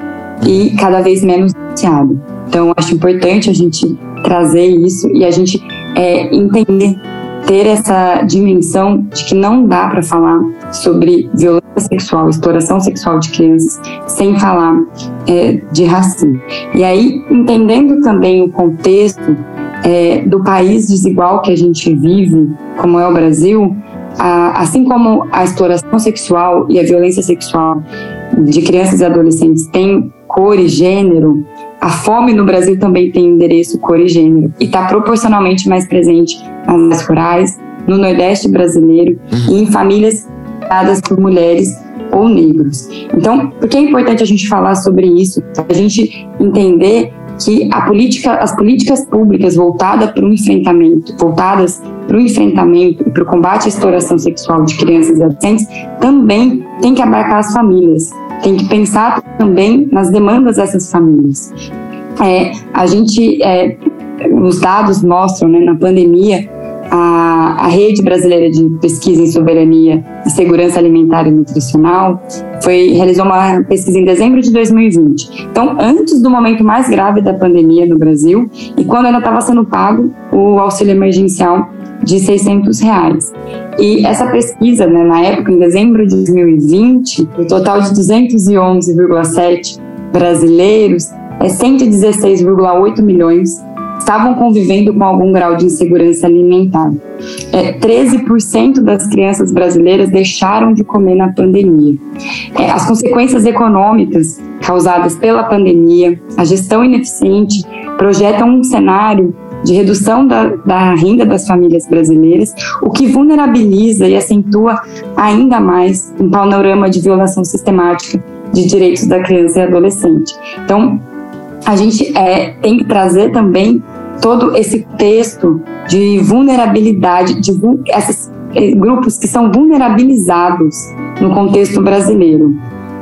e cada vez menos denunciado. Então, acho importante a gente trazer isso e a gente é, entender ter essa dimensão de que não dá para falar sobre violência sexual, exploração sexual de crianças, sem falar é, de racismo. E aí, entendendo também o contexto é, do país desigual que a gente vive, como é o Brasil, a, assim como a exploração sexual e a violência sexual de crianças e adolescentes tem cor e gênero, a fome no Brasil também tem endereço, cor e gênero, e está proporcionalmente mais presente nas áreas rurais, no Nordeste brasileiro uhum. e em famílias dadas por mulheres ou negros. Então, por que é importante a gente falar sobre isso? A gente entender que política, as políticas públicas voltadas para o enfrentamento, voltadas para o enfrentamento e para o combate à exploração sexual de crianças e adolescentes também tem que abarcar as famílias, tem que pensar também nas demandas dessas famílias. É, a gente, é, os dados mostram, né, na pandemia, a, a Rede Brasileira de Pesquisa em Soberania e Segurança Alimentar e Nutricional foi, realizou uma pesquisa em dezembro de 2020. Então, antes do momento mais grave da pandemia no Brasil e quando ainda estava sendo pago o auxílio emergencial de 600 reais. E essa pesquisa, né, na época, em dezembro de 2020, o total de 211,7 brasileiros é 116,8 milhões estavam convivendo com algum grau de insegurança alimentar. É, 13% das crianças brasileiras deixaram de comer na pandemia. É, as consequências econômicas causadas pela pandemia, a gestão ineficiente, projetam um cenário de redução da, da, renda das famílias brasileiras, o que vulnerabiliza e acentua ainda mais um panorama de violação sistemática de direitos da criança e adolescente. Então, a gente é, tem que trazer também todo esse texto de vulnerabilidade, de esses eh, grupos que são vulnerabilizados no contexto brasileiro.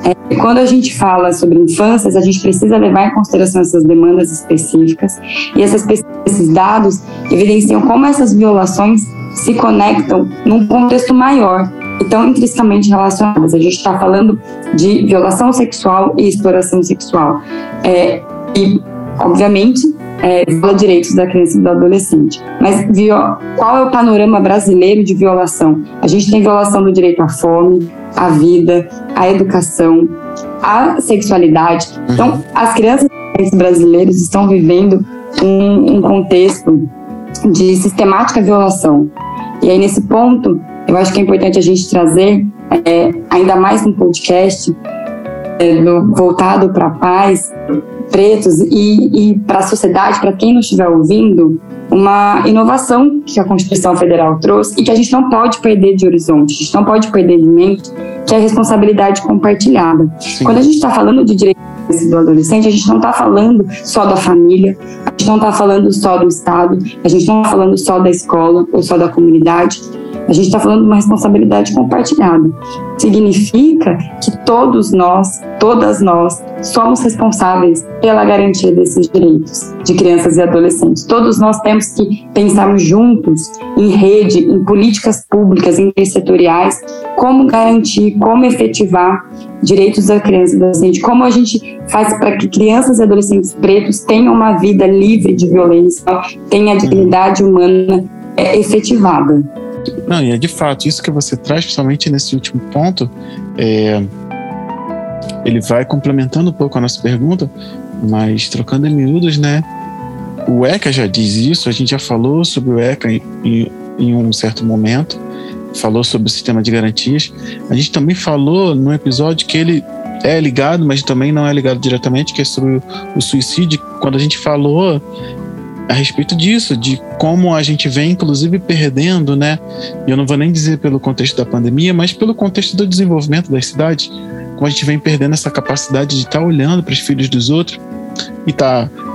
É, quando a gente fala sobre infâncias, a gente precisa levar em consideração essas demandas específicas e essas, esses dados evidenciam como essas violações se conectam num contexto maior e estão intrinsecamente relacionadas. A gente está falando de violação sexual e exploração sexual. É, e, obviamente, é, viola direitos da criança e do adolescente. Mas qual é o panorama brasileiro de violação? A gente tem violação do direito à fome, à vida, à educação, à sexualidade. Então, as crianças brasileiras estão vivendo um, um contexto de sistemática violação. E aí, nesse ponto, eu acho que é importante a gente trazer, é, ainda mais no podcast, é, no, voltado para paz, pretos e, e para a sociedade, para quem não estiver ouvindo, uma inovação que a Constituição Federal trouxe e que a gente não pode perder de horizonte, a gente não pode perder de mente, que é a responsabilidade compartilhada. Sim. Quando a gente está falando de direitos do adolescente, a gente não está falando só da família, gente não está falando só do Estado, a gente não está falando só da escola ou só da comunidade, a gente está falando de uma responsabilidade compartilhada. Significa que todos nós, todas nós, somos responsáveis pela garantia desses direitos de crianças e adolescentes. Todos nós temos que pensarmos juntos, em rede, em políticas públicas intersetoriais, como garantir, como efetivar direitos da criança e do adolescente, como a gente faz para que crianças e adolescentes pretos tenham uma vida livre de violência, tenham a dignidade humana é, efetivada. Não, e é de fato, isso que você traz, principalmente nesse último ponto, é, ele vai complementando um pouco a nossa pergunta, mas trocando em miúdos, né? O ECA já diz isso, a gente já falou sobre o ECA em, em, em um certo momento, falou sobre o sistema de garantias. A gente também falou no episódio que ele é ligado, mas também não é ligado diretamente, que é sobre o suicídio. Quando a gente falou a respeito disso, de como a gente vem, inclusive, perdendo, né? E eu não vou nem dizer pelo contexto da pandemia, mas pelo contexto do desenvolvimento das cidades, como a gente vem perdendo essa capacidade de estar tá olhando para os filhos dos outros e estar tá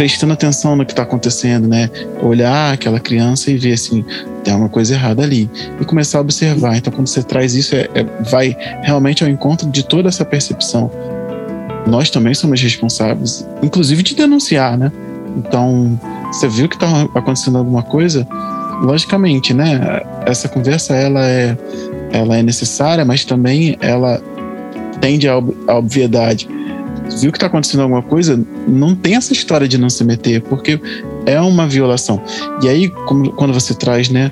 prestando atenção no que está acontecendo, né? Olhar aquela criança e ver assim, tem alguma coisa errada ali. E começar a observar. Então, quando você traz isso, é, é, vai realmente ao encontro de toda essa percepção. Nós também somos responsáveis, inclusive de denunciar, né? Então, você viu que está acontecendo alguma coisa? Logicamente, né? Essa conversa ela é, ela é necessária, mas também ela tende à obviedade viu que está acontecendo alguma coisa, não tem essa história de não se meter, porque é uma violação. E aí, como, quando você traz, né,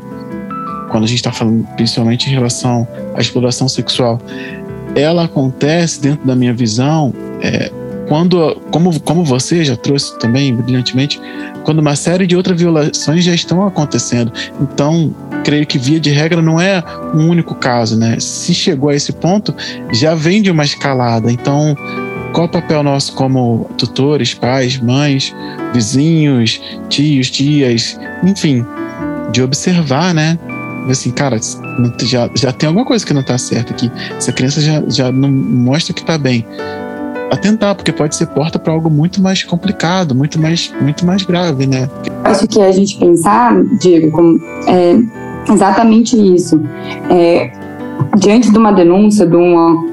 quando a gente está falando principalmente em relação à exploração sexual, ela acontece dentro da minha visão é, quando, como, como você já trouxe também brilhantemente, quando uma série de outras violações já estão acontecendo. Então, creio que via de regra não é um único caso, né? Se chegou a esse ponto, já vem de uma escalada. Então, qual o papel nosso como tutores, pais, mães, vizinhos, tios, tias, enfim, de observar, né? Assim, cara, já, já tem alguma coisa que não está certa aqui. Essa criança já, já não mostra que está bem. Atentar, porque pode ser porta para algo muito mais complicado, muito mais, muito mais grave, né? Acho que a gente pensar, Diego, como, é exatamente isso. É, diante de uma denúncia, de uma,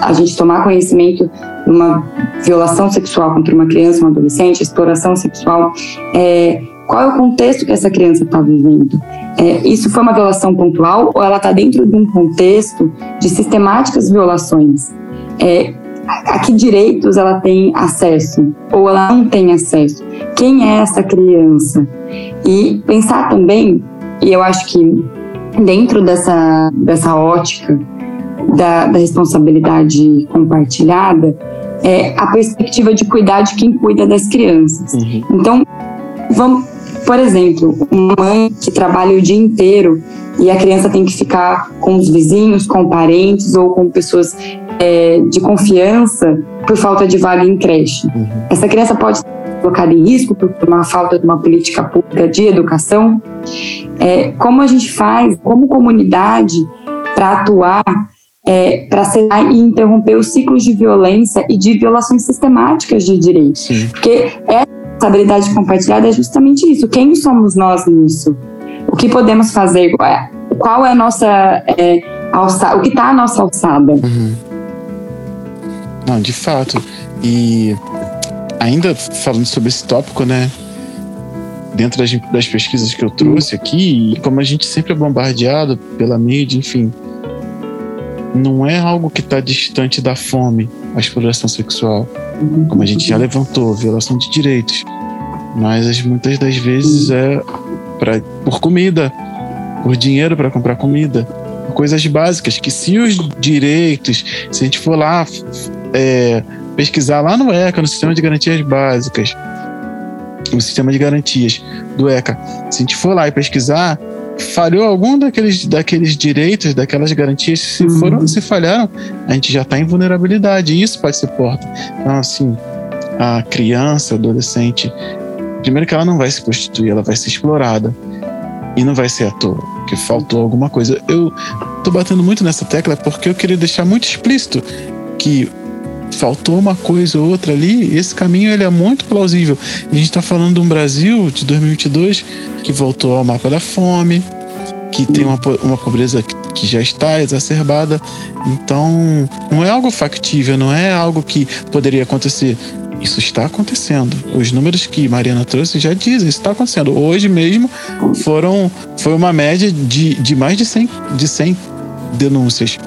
a gente tomar conhecimento de uma violação sexual contra uma criança, um adolescente, exploração sexual, é, qual é o contexto que essa criança está vivendo? É, isso foi uma violação pontual ou ela está dentro de um contexto de sistemáticas violações? É, a que direitos ela tem acesso ou ela não tem acesso? Quem é essa criança? E pensar também, e eu acho que dentro dessa, dessa ótica da, da responsabilidade compartilhada, é a perspectiva de cuidar de quem cuida das crianças. Uhum. Então, vamos, por exemplo, uma mãe que trabalha o dia inteiro e a criança tem que ficar com os vizinhos, com parentes ou com pessoas é, de confiança por falta de vaga em creche. Uhum. Essa criança pode colocada em risco por uma falta de uma política pública de educação. É, como a gente faz, como comunidade, para atuar é, para selar e interromper os ciclos de violência e de violações sistemáticas de direitos. Sim. Porque essa responsabilidade compartilhada é justamente isso. Quem somos nós nisso? O que podemos fazer? Qual é a nossa é, alçada? O que está a nossa alçada? Uhum. Não, de fato. E ainda falando sobre esse tópico, né? Dentro das, das pesquisas que eu trouxe aqui, como a gente sempre é bombardeado pela mídia, enfim, não é algo que está distante da fome, a exploração sexual. Como a gente já levantou, violação de direitos. Mas muitas das vezes é pra, por comida, por dinheiro para comprar comida, por coisas básicas. Que se os direitos, se a gente for lá é, pesquisar lá no ECA, no Sistema de Garantias Básicas, no Sistema de Garantias do ECA, se a gente for lá e pesquisar, falhou algum daqueles, daqueles direitos, daquelas garantias, se uhum. foram, se falharam, a gente já está em vulnerabilidade. E isso pode ser porta. Então, assim, a criança, adolescente, primeiro que ela não vai se prostituir, ela vai ser explorada. E não vai ser à toa, que faltou alguma coisa. Eu tô batendo muito nessa tecla porque eu queria deixar muito explícito que faltou uma coisa ou outra ali, esse caminho ele é muito plausível. a gente está falando de um Brasil de 2022 que voltou ao mapa da fome, que tem uma, uma pobreza que já está exacerbada. Então, não é algo factível, não é algo que poderia acontecer. Isso está acontecendo. Os números que Mariana trouxe já dizem, isso está acontecendo. Hoje mesmo foram, foi uma média de, de mais de 100, de 100 denúncias,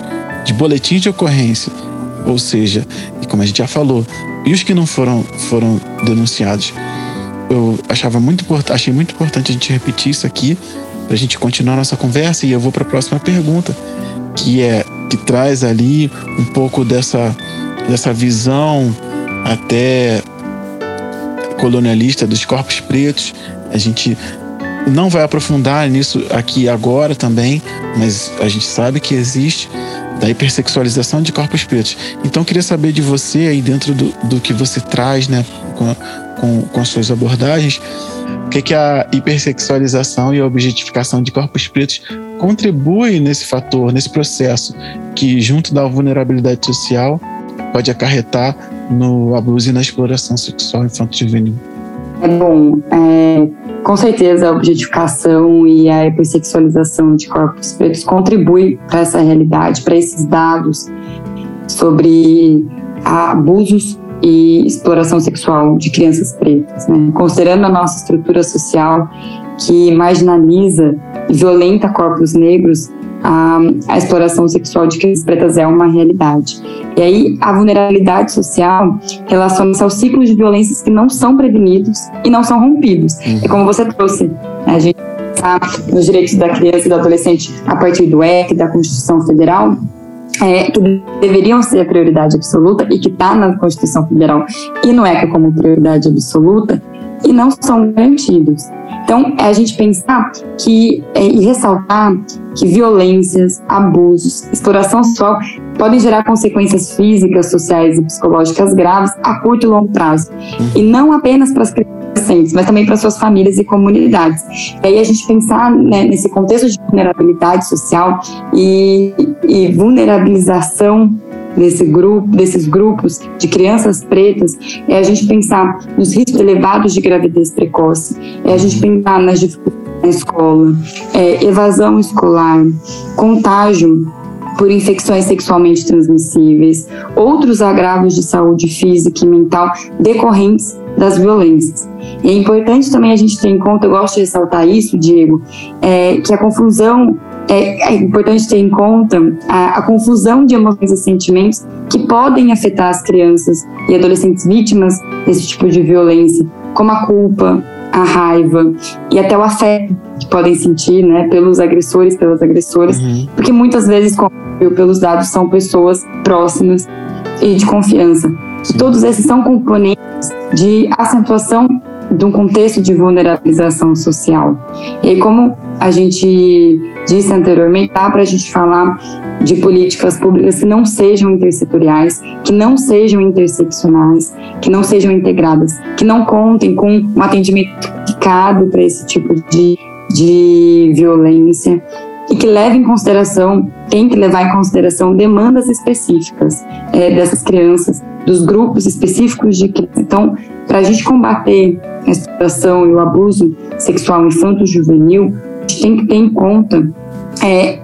de boletins de ocorrência. Ou seja, e como a gente já falou, e os que não foram, foram denunciados? Eu achava muito achei muito importante a gente repetir isso aqui, para a gente continuar nossa conversa e eu vou para a próxima pergunta, que é que traz ali um pouco dessa, dessa visão até colonialista dos corpos pretos. A gente não vai aprofundar nisso aqui agora também, mas a gente sabe que existe da hipersexualização de corpos pretos. Então queria saber de você aí dentro do, do que você traz, né, com, com, com as suas abordagens, o que, que a hipersexualização e a objetificação de corpos pretos contribui nesse fator, nesse processo que, junto da vulnerabilidade social, pode acarretar no abuso e na exploração sexual infanto-juvenil. É bom, é, com certeza a objetificação e a hipersexualização de corpos pretos contribui para essa realidade, para esses dados sobre abusos e exploração sexual de crianças pretas, né? considerando a nossa estrutura social que marginaliza e violenta corpos negros, a, a exploração sexual de crianças pretas é uma realidade. E aí a vulnerabilidade social relaciona-se aos ciclos de violências que não são prevenidos e não são rompidos. Uhum. É como você trouxe, né? a gente está nos direitos da criança e do adolescente a partir do EC, da Constituição Federal, é, que deveriam ser a prioridade absoluta e que está na Constituição Federal e no ECA como prioridade absoluta e não são garantidos. Então, é a gente pensar que é, e ressaltar que violências, abusos, exploração sexual podem gerar consequências físicas, sociais e psicológicas graves a curto e longo prazo. E não apenas para as crianças, mas também para suas famílias e comunidades. E aí a gente pensar né, nesse contexto de vulnerabilidade social e, e vulnerabilização desse grupo, desses grupos de crianças pretas é a gente pensar nos riscos elevados de gravidez precoce, é a gente pensar nas dificuldades na escola, é, evasão escolar, contágio por infecções sexualmente transmissíveis, outros agravos de saúde física e mental decorrentes das violências. É importante também a gente ter em conta, eu gosto de ressaltar isso, Diego, é, que a confusão é, é, importante ter em conta a, a, confusão de emoções e sentimentos que podem afetar as crianças e adolescentes vítimas desse tipo de violência, como a culpa, a raiva e até o afeto que podem sentir, né, pelos agressores, pelas agressoras, uhum. porque muitas vezes, como pelos dados, são pessoas próximas e de confiança. Todos esses são componentes de acentuação de um contexto de vulnerabilização social. E como a gente disse anteriormente, dá para a gente falar de políticas públicas que não sejam intersetoriais, que não sejam interseccionais, que não sejam integradas, que não contem com um atendimento dedicado para esse tipo de, de violência e que leve em consideração, tem que levar em consideração demandas específicas é, dessas crianças, dos grupos específicos de crianças. Então, para a gente combater a exploração e o abuso sexual infanto-juvenil, a gente tem que ter em conta é,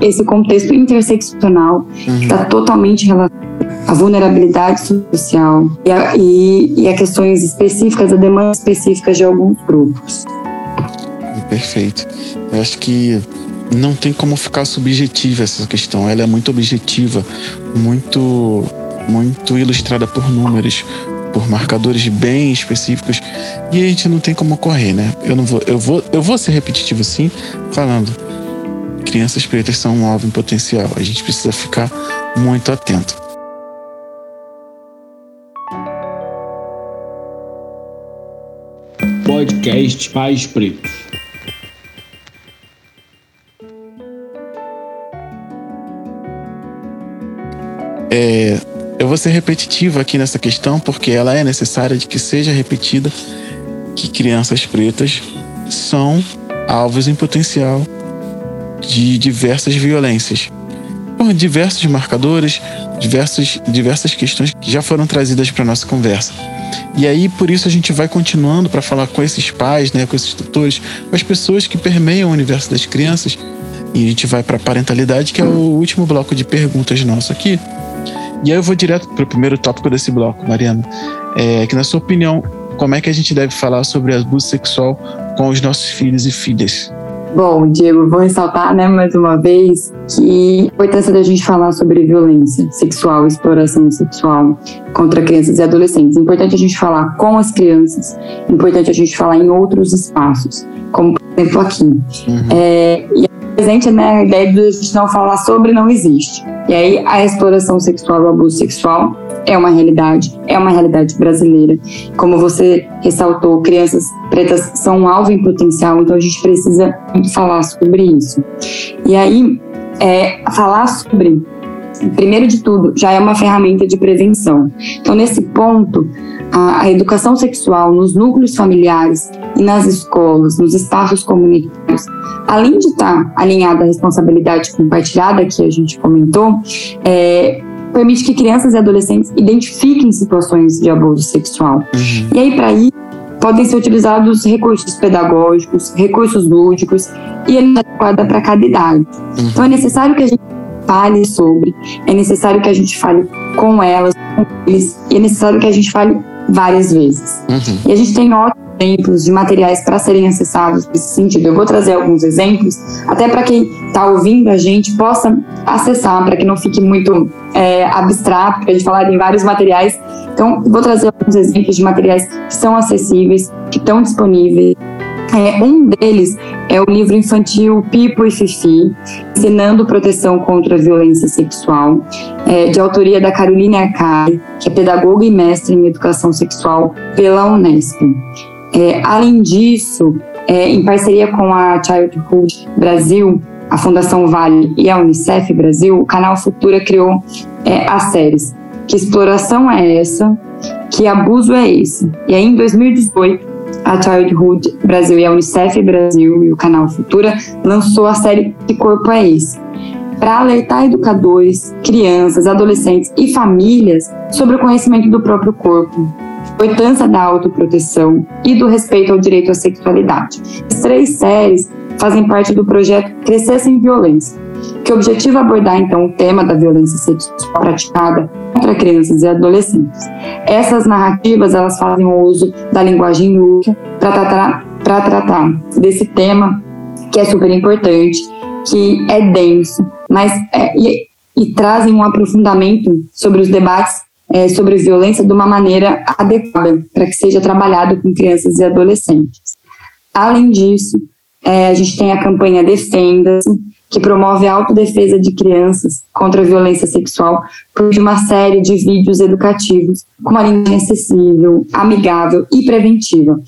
esse contexto interseccional uhum. que está totalmente relacionado à vulnerabilidade social e a, e, e a questões específicas, a demandas específicas de alguns grupos. Perfeito. Eu acho que não tem como ficar subjetiva essa questão. Ela é muito objetiva, muito, muito ilustrada por números, por marcadores bem específicos e a gente não tem como correr, né? Eu não vou, eu vou, eu vou ser repetitivo sim, falando. Crianças pretas são um alvo em potencial. A gente precisa ficar muito atento. Podcast Pais Pretos. É, eu vou ser repetitivo aqui nessa questão porque ela é necessária de que seja repetida que crianças pretas são alvos em potencial de diversas violências por diversos marcadores, diversas, diversas questões que já foram trazidas para nossa conversa. E aí, por isso, a gente vai continuando para falar com esses pais, né, com esses tutores, com as pessoas que permeiam o universo das crianças. E a gente vai para a parentalidade, que é o último bloco de perguntas nosso aqui. E aí eu vou direto para o primeiro tópico desse bloco, Mariana. É que, na sua opinião, como é que a gente deve falar sobre abuso sexual com os nossos filhos e filhas? Bom, Diego, vou ressaltar, né, mais uma vez, que a importância da gente falar sobre violência sexual, exploração sexual contra crianças e adolescentes. É importante a gente falar com as crianças, é importante a gente falar em outros espaços, como por exemplo aqui. Uhum. É, e presente, né, a ideia de a gente não falar sobre não existe. E aí a exploração sexual, o abuso sexual é uma realidade, é uma realidade brasileira. Como você ressaltou, crianças pretas são um alvo em potencial, então a gente precisa falar sobre isso. E aí, é, falar sobre, primeiro de tudo, já é uma ferramenta de prevenção. Então, nesse ponto, a, a educação sexual nos núcleos familiares e nas escolas, nos espaços comunitários, além de estar alinhada à responsabilidade compartilhada que a gente comentou, é, permite que crianças e adolescentes identifiquem situações de abuso sexual. Uhum. E aí, para isso, podem ser utilizados recursos pedagógicos, recursos lúdicos e ele é adequada para cada idade. Uhum. Então, é necessário que a gente fale sobre, é necessário que a gente fale com elas, com eles, e é necessário que a gente fale várias vezes. Uhum. E a gente tem ótimos exemplos de materiais para serem acessados nesse sentido. Eu vou trazer alguns exemplos, até para quem está ouvindo a gente possa acessar, para que não fique muito é, abstrato, porque a gente falar em vários materiais. Então, vou trazer alguns exemplos de materiais que são acessíveis, que estão disponíveis. É, um deles é o livro infantil Pipo e Fifi, ensinando proteção contra a violência sexual, é, de autoria da Caroline Arcari, que é pedagoga e mestre em educação sexual pela Unesp. É, além disso, é, em parceria com a Childhood Brasil, a Fundação Vale e a Unicef Brasil, o canal Futura criou é, as séries Que Exploração é Essa? Que Abuso é Esse? E aí, em 2018, a Childhood Brasil e a Unicef Brasil e o canal Futura lançou a série Que Corpo é Esse? Para alertar educadores, crianças, adolescentes e famílias sobre o conhecimento do próprio corpo, importância da autoproteção e do respeito ao direito à sexualidade. As três séries fazem parte do projeto Crescer Sem Violência, que objetiva abordar então o tema da violência sexual praticada contra crianças e adolescentes. Essas narrativas elas fazem o uso da linguagem lúdica para tratar, tratar desse tema que é super importante, que é denso, mas é, e, e trazem um aprofundamento sobre os debates é, sobre violência de uma maneira adequada para que seja trabalhado com crianças e adolescentes. Além disso, é, a gente tem a campanha Defenda-se, que promove a autodefesa de crianças contra a violência sexual por uma série de vídeos educativos com uma linguagem acessível, amigável e preventiva,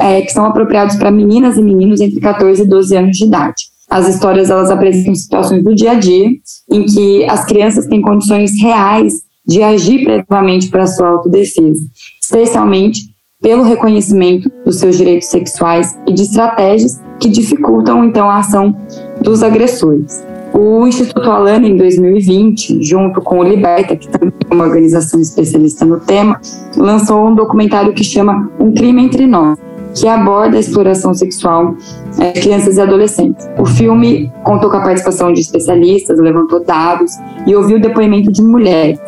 é, que são apropriados para meninas e meninos entre 14 e 12 anos de idade. As histórias elas apresentam situações do dia a dia em que as crianças têm condições reais de agir preventivamente para sua autodefesa, especialmente pelo reconhecimento dos seus direitos sexuais e de estratégias que dificultam então a ação dos agressores. O Instituto Alana, em 2020, junto com o Liberta, que também é uma organização especialista no tema, lançou um documentário que chama Um Crime Entre Nós, que aborda a exploração sexual de é, crianças e adolescentes. O filme contou com a participação de especialistas, levantou dados e ouviu depoimento de mulheres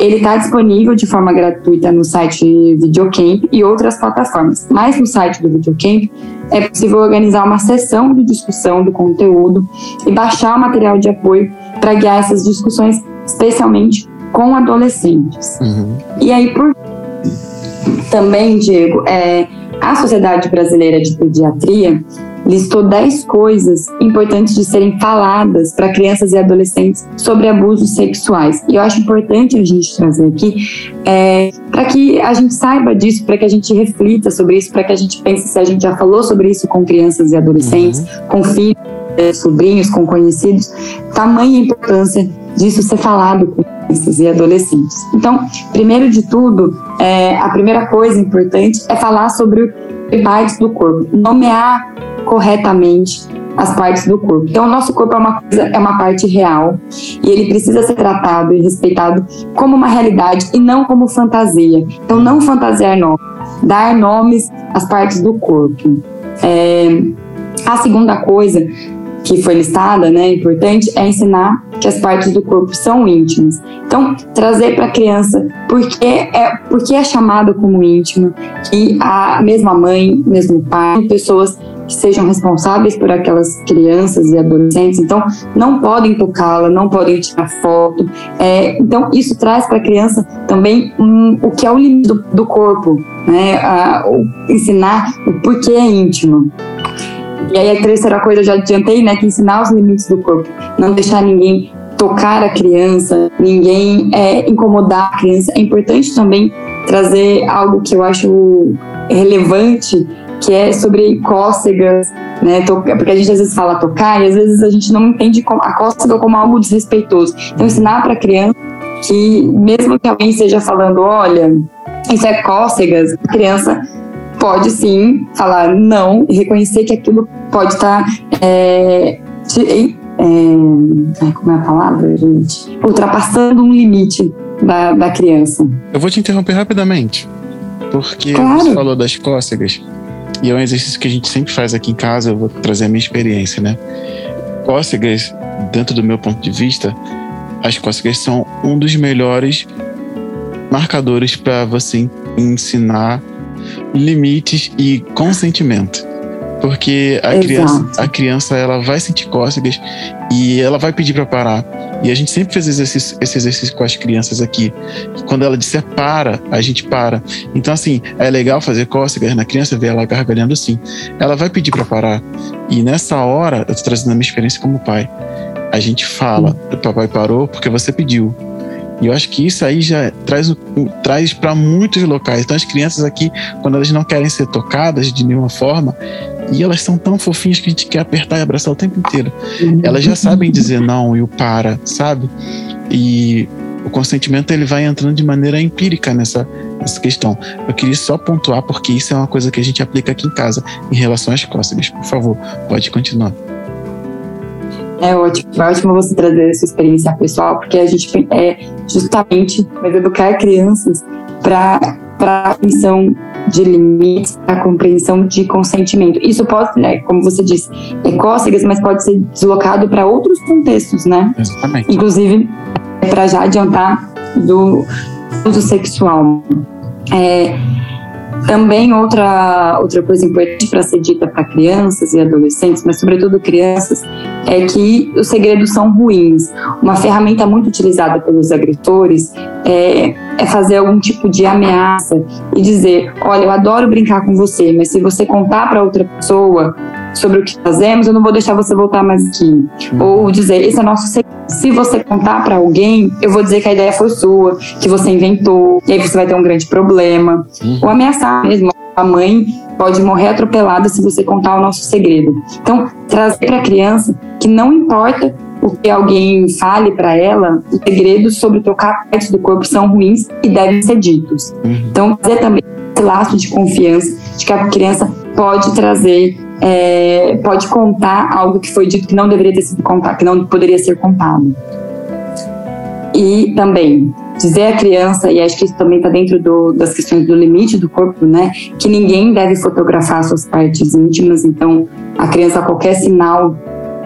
ele está disponível de forma gratuita no site Videocamp e outras plataformas. Mas no site do Videocamp é possível organizar uma sessão de discussão do conteúdo e baixar o material de apoio para guiar essas discussões, especialmente com adolescentes. Uhum. E aí, por também, Diego, é, a Sociedade Brasileira de Pediatria listou 10 coisas importantes de serem faladas para crianças e adolescentes sobre abusos sexuais. E eu acho importante a gente trazer aqui é, para que a gente saiba disso, para que a gente reflita sobre isso, para que a gente pense se a gente já falou sobre isso com crianças e adolescentes, uhum. com filhos, é, sobrinhos, com conhecidos, tamanha importância disso ser falado com crianças e adolescentes. Então, primeiro de tudo, é, a primeira coisa importante é falar sobre partes do corpo, nomear corretamente as partes do corpo. Então, o nosso corpo é uma coisa, é uma parte real e ele precisa ser tratado e respeitado como uma realidade e não como fantasia. Então, não fantasiar nomes, dar nomes às partes do corpo. É, a segunda coisa que foi listada, né, importante, é ensinar que as partes do corpo são íntimas. Então, trazer para a criança porque é, porque é chamado como íntima, que a mesma mãe, mesmo pai, pessoas que sejam responsáveis por aquelas crianças e adolescentes, então não podem tocá-la, não podem tirar foto. É, então isso traz para a criança também um, o que é o limite do, do corpo, né? A, o, ensinar o porquê é íntimo. E aí a terceira coisa eu já adiantei, né, que ensinar os limites do corpo, não deixar ninguém tocar a criança, ninguém é, incomodar a criança. É importante também trazer algo que eu acho relevante, que é sobre cócegas, né? Porque a gente às vezes fala tocar e às vezes a gente não entende a cócega como algo desrespeitoso. Então, ensinar para a criança que, mesmo que alguém esteja falando, olha, isso é cócegas, a criança pode sim falar não e reconhecer que aquilo pode estar. Tá, é, é, como é a palavra, gente? Ultrapassando um limite da, da criança. Eu vou te interromper rapidamente, porque claro. você falou das cócegas, e é um exercício que a gente sempre faz aqui em casa, eu vou trazer a minha experiência, né? Cócegas, dentro do meu ponto de vista, as cócegas são um dos melhores marcadores para você ensinar limites e consentimento. Porque a Exato. criança, a criança ela vai sentir cócegas e ela vai pedir para parar. E a gente sempre fez exercício, esse exercício com as crianças aqui. Quando ela disser para, a gente para. Então, assim, é legal fazer cócegas na criança, ver ela gargalhando assim. Ela vai pedir para parar. E nessa hora, eu tô trazendo a minha experiência como pai. A gente fala, o papai parou porque você pediu. E eu acho que isso aí já traz, traz para muitos locais. Então, as crianças aqui, quando elas não querem ser tocadas de nenhuma forma, e elas são tão fofinhas que a gente quer apertar e abraçar o tempo inteiro, elas já sabem dizer não e o para, sabe? E o consentimento ele vai entrando de maneira empírica nessa, nessa questão. Eu queria só pontuar porque isso é uma coisa que a gente aplica aqui em casa em relação às cócegas. Por favor, pode continuar. É ótimo, é ótimo você trazer essa experiência pessoal, porque a gente é justamente vai educar crianças para a compreensão de limites, a compreensão de consentimento. Isso pode, né, como você disse, é cócegas, mas pode ser deslocado para outros contextos, né? Exatamente. Inclusive, para já adiantar do uso sexual. É, também outra, outra coisa importante para ser dita para crianças e adolescentes, mas sobretudo crianças, é que os segredos são ruins. Uma ferramenta muito utilizada pelos agressores é, é fazer algum tipo de ameaça e dizer: olha, eu adoro brincar com você, mas se você contar para outra pessoa sobre o que fazemos, eu não vou deixar você voltar mais aqui. Ou dizer: esse é nosso segredo. Se você contar para alguém, eu vou dizer que a ideia foi sua, que você inventou, e aí você vai ter um grande problema. Ou ameaçar mesmo. A mãe pode morrer atropelada se você contar o nosso segredo. Então, trazer para a criança que não importa o que alguém fale para ela, os segredos sobre tocar partes do corpo são ruins e devem ser ditos. Então, fazer também esse laço de confiança de que a criança pode trazer, é, pode contar algo que foi dito que não deveria ter sido contado, que não poderia ser contado. E também dizer à criança, e acho que isso também está dentro do, das questões do limite do corpo, né? Que ninguém deve fotografar suas partes íntimas, então a criança, qualquer sinal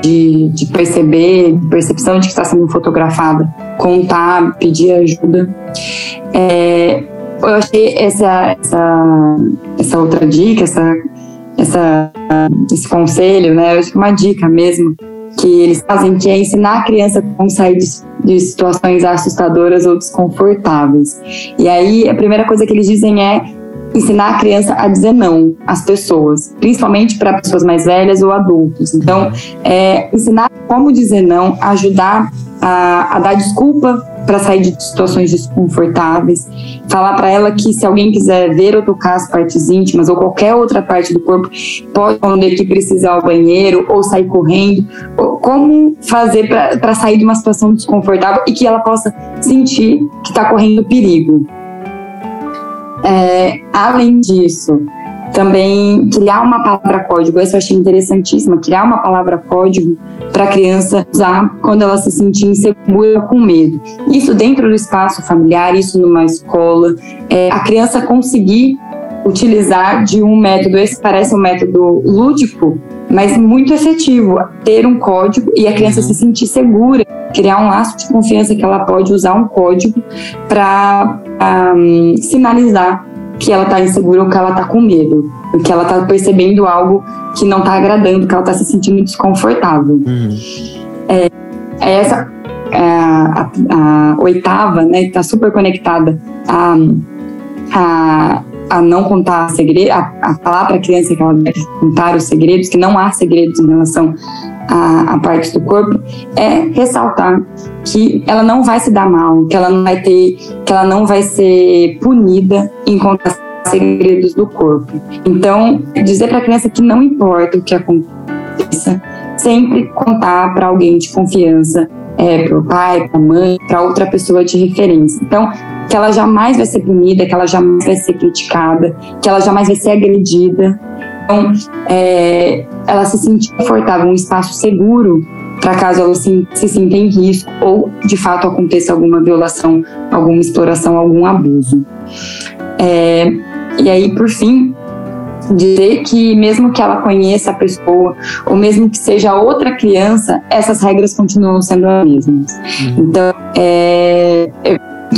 de, de perceber, de percepção de que está sendo fotografada, contar, pedir ajuda. É, eu achei essa, essa, essa outra dica, essa, essa, esse conselho, né? Eu acho que uma dica mesmo que eles fazem, que é ensinar a criança como sair de, de, situações assustadoras ou desconfortáveis. E aí, a primeira coisa que eles dizem é ensinar a criança a dizer não às pessoas, principalmente para pessoas mais velhas ou adultos. Então, é, ensinar como dizer não, ajudar a, a dar desculpa para sair de situações desconfortáveis, falar para ela que se alguém quiser ver ou tocar as partes íntimas ou qualquer outra parte do corpo, pode responder que precisa ao banheiro ou sair correndo, como fazer para sair de uma situação desconfortável e que ela possa sentir que está correndo perigo. É, além disso, também criar uma palavra código, isso eu achei interessantíssima, criar uma palavra código para a criança usar quando ela se sentir insegura com medo. Isso dentro do espaço familiar, isso numa escola, é, a criança conseguir utilizar de um método, esse parece um método lúdico, mas muito efetivo, ter um código e a criança se sentir segura, criar um laço de confiança que ela pode usar um código para um, sinalizar que ela tá insegura ou que ela tá com medo, que ela tá percebendo algo que não tá agradando, que ela tá se sentindo desconfortável. Uhum. É, é essa é a, a, a, oitava, né, que tá super conectada a, a, a não contar segredos, a, a falar para a criança que ela deve contar os segredos, que não há segredos em relação a, a partes do corpo, é ressaltar que ela não vai se dar mal, que ela não vai ter, que ela não vai ser punida em contar segredos do corpo. Então, dizer para a criança que não importa o que aconteça, sempre contar para alguém de confiança, é, para o pai, para a mãe, para outra pessoa de referência. Então, que ela jamais vai ser punida, que ela jamais vai ser criticada, que ela jamais vai ser agredida. Então, é, ela se sentir confortável, um espaço seguro para caso ela se, se sinta em risco ou de fato aconteça alguma violação, alguma exploração, algum abuso. É, e aí, por fim, dizer que mesmo que ela conheça a pessoa ou mesmo que seja outra criança, essas regras continuam sendo as mesmas. Uhum. Então, é,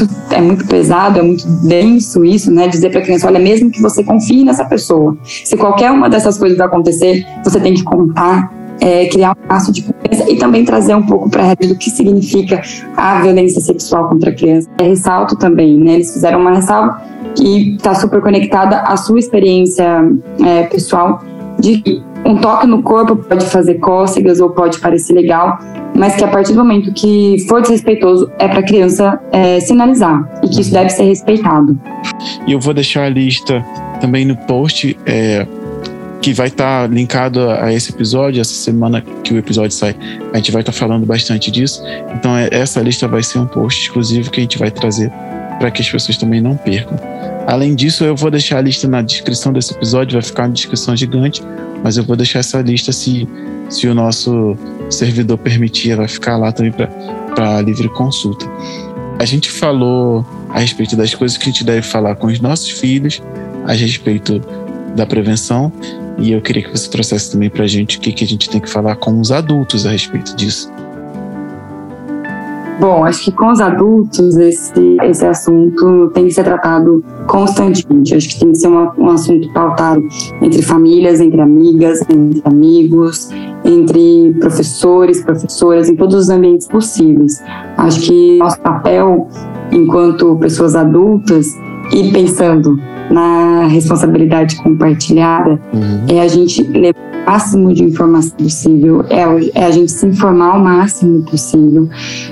é, é, muito pesado, é muito denso isso, né? Dizer para a criança, olha, mesmo que você confie nessa pessoa, se qualquer uma dessas coisas acontecer, você tem que contar é, criar um laço de confiança e também trazer um pouco para a rede do que significa a violência sexual contra a criança. É, ressalto também, né? Eles fizeram uma ressalva que está super conectada à sua experiência é, pessoal de que um toque no corpo pode fazer cócegas ou pode parecer legal, mas que a partir do momento que for desrespeitoso é para a criança é, sinalizar e que isso deve ser respeitado. E eu vou deixar a lista também no post é, que vai estar tá linkado a esse episódio. Essa semana que o episódio sai, a gente vai estar tá falando bastante disso. Então, é, essa lista vai ser um post exclusivo que a gente vai trazer para que as pessoas também não percam. Além disso, eu vou deixar a lista na descrição desse episódio, vai ficar uma descrição gigante, mas eu vou deixar essa lista se, se o nosso servidor permitir, vai ficar lá também para livre consulta. A gente falou a respeito das coisas que a gente deve falar com os nossos filhos, a respeito da prevenção, e eu queria que você trouxesse também para a gente o que, que a gente tem que falar com os adultos a respeito disso. Bom, acho que com os adultos esse, esse assunto tem que ser tratado constantemente. Acho que tem que ser uma, um assunto pautado entre famílias, entre amigas, entre amigos, entre professores, professoras, em todos os ambientes possíveis. Acho que nosso papel enquanto pessoas adultas e pensando na responsabilidade compartilhada uhum. é a gente levar máximo de informação possível, é, é a gente se informar o máximo possível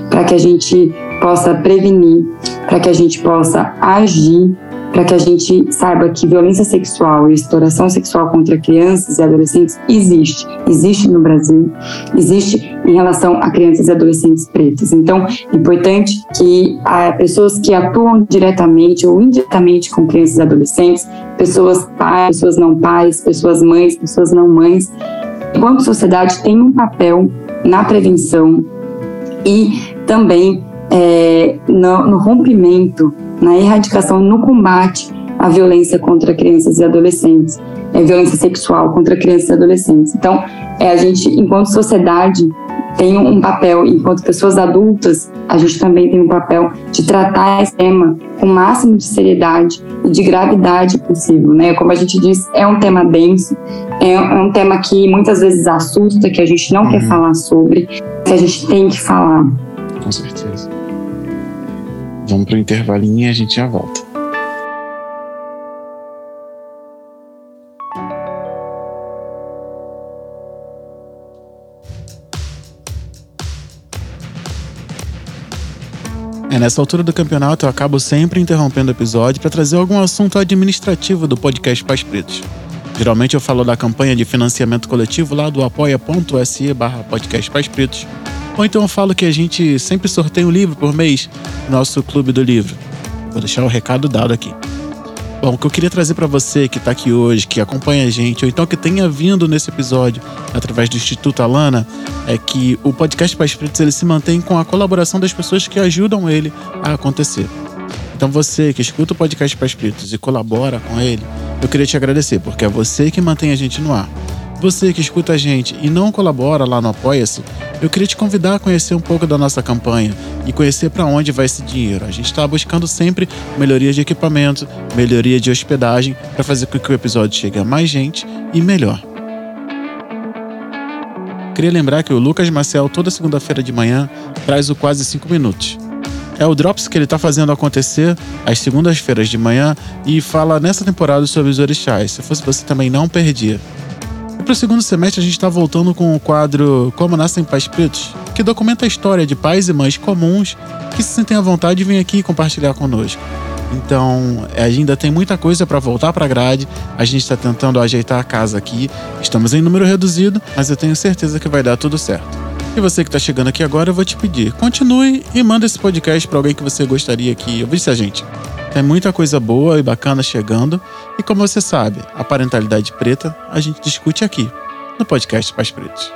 para que a gente possa prevenir, para que a gente possa agir para que a gente saiba que violência sexual e exploração sexual contra crianças e adolescentes existe. Existe no Brasil, existe em relação a crianças e adolescentes pretas. Então, é importante que ah, pessoas que atuam diretamente ou indiretamente com crianças e adolescentes, pessoas pais, pessoas não pais, pessoas mães, pessoas não mães, enquanto sociedade, tem um papel na prevenção e também é, no, no rompimento na erradicação, no combate à violência contra crianças e adolescentes, é violência sexual contra crianças e adolescentes. Então, é a gente, enquanto sociedade, tem um papel, enquanto pessoas adultas, a gente também tem um papel de tratar esse tema com o máximo de seriedade e de gravidade possível, né? Como a gente diz, é um tema denso, é um tema que muitas vezes assusta, que a gente não uhum. quer falar sobre, que a gente tem que falar. Com certeza. Vamos para o intervalinho e a gente já volta. É, nessa altura do campeonato eu acabo sempre interrompendo o episódio para trazer algum assunto administrativo do podcast Pais Pretos. Geralmente eu falo da campanha de financiamento coletivo lá do apoia.se barra podcast Pais Pretos ou então eu falo que a gente sempre sorteia um livro por mês no nosso clube do livro. Vou deixar o recado dado aqui. Bom, o que eu queria trazer para você que está aqui hoje, que acompanha a gente, ou então que tenha vindo nesse episódio através do Instituto Alana, é que o podcast Pais Pretos ele se mantém com a colaboração das pessoas que ajudam ele a acontecer. Então você que escuta o podcast Pais Pretos e colabora com ele, eu queria te agradecer, porque é você que mantém a gente no ar. Você que escuta a gente e não colabora lá no Apoia-se, eu queria te convidar a conhecer um pouco da nossa campanha e conhecer para onde vai esse dinheiro. A gente está buscando sempre melhoria de equipamento, melhoria de hospedagem para fazer com que o episódio chegue a mais gente e melhor. Queria lembrar que o Lucas Marcel, toda segunda-feira de manhã, traz o Quase 5 Minutos. É o Drops que ele está fazendo acontecer às segundas-feiras de manhã e fala nessa temporada sobre os orixás. Se fosse você também não perdia. E para o segundo semestre a gente está voltando com o quadro Como Nascem Pais Pretos, que documenta a história de pais e mães comuns que se sentem à vontade de vir aqui compartilhar conosco. Então, ainda tem muita coisa para voltar para a grade. A gente está tentando ajeitar a casa aqui. Estamos em número reduzido, mas eu tenho certeza que vai dar tudo certo. E você que está chegando aqui agora, eu vou te pedir, continue e manda esse podcast para alguém que você gostaria que ouvisse a gente. Tem muita coisa boa e bacana chegando. E como você sabe, a parentalidade preta a gente discute aqui, no podcast Pais Pretos.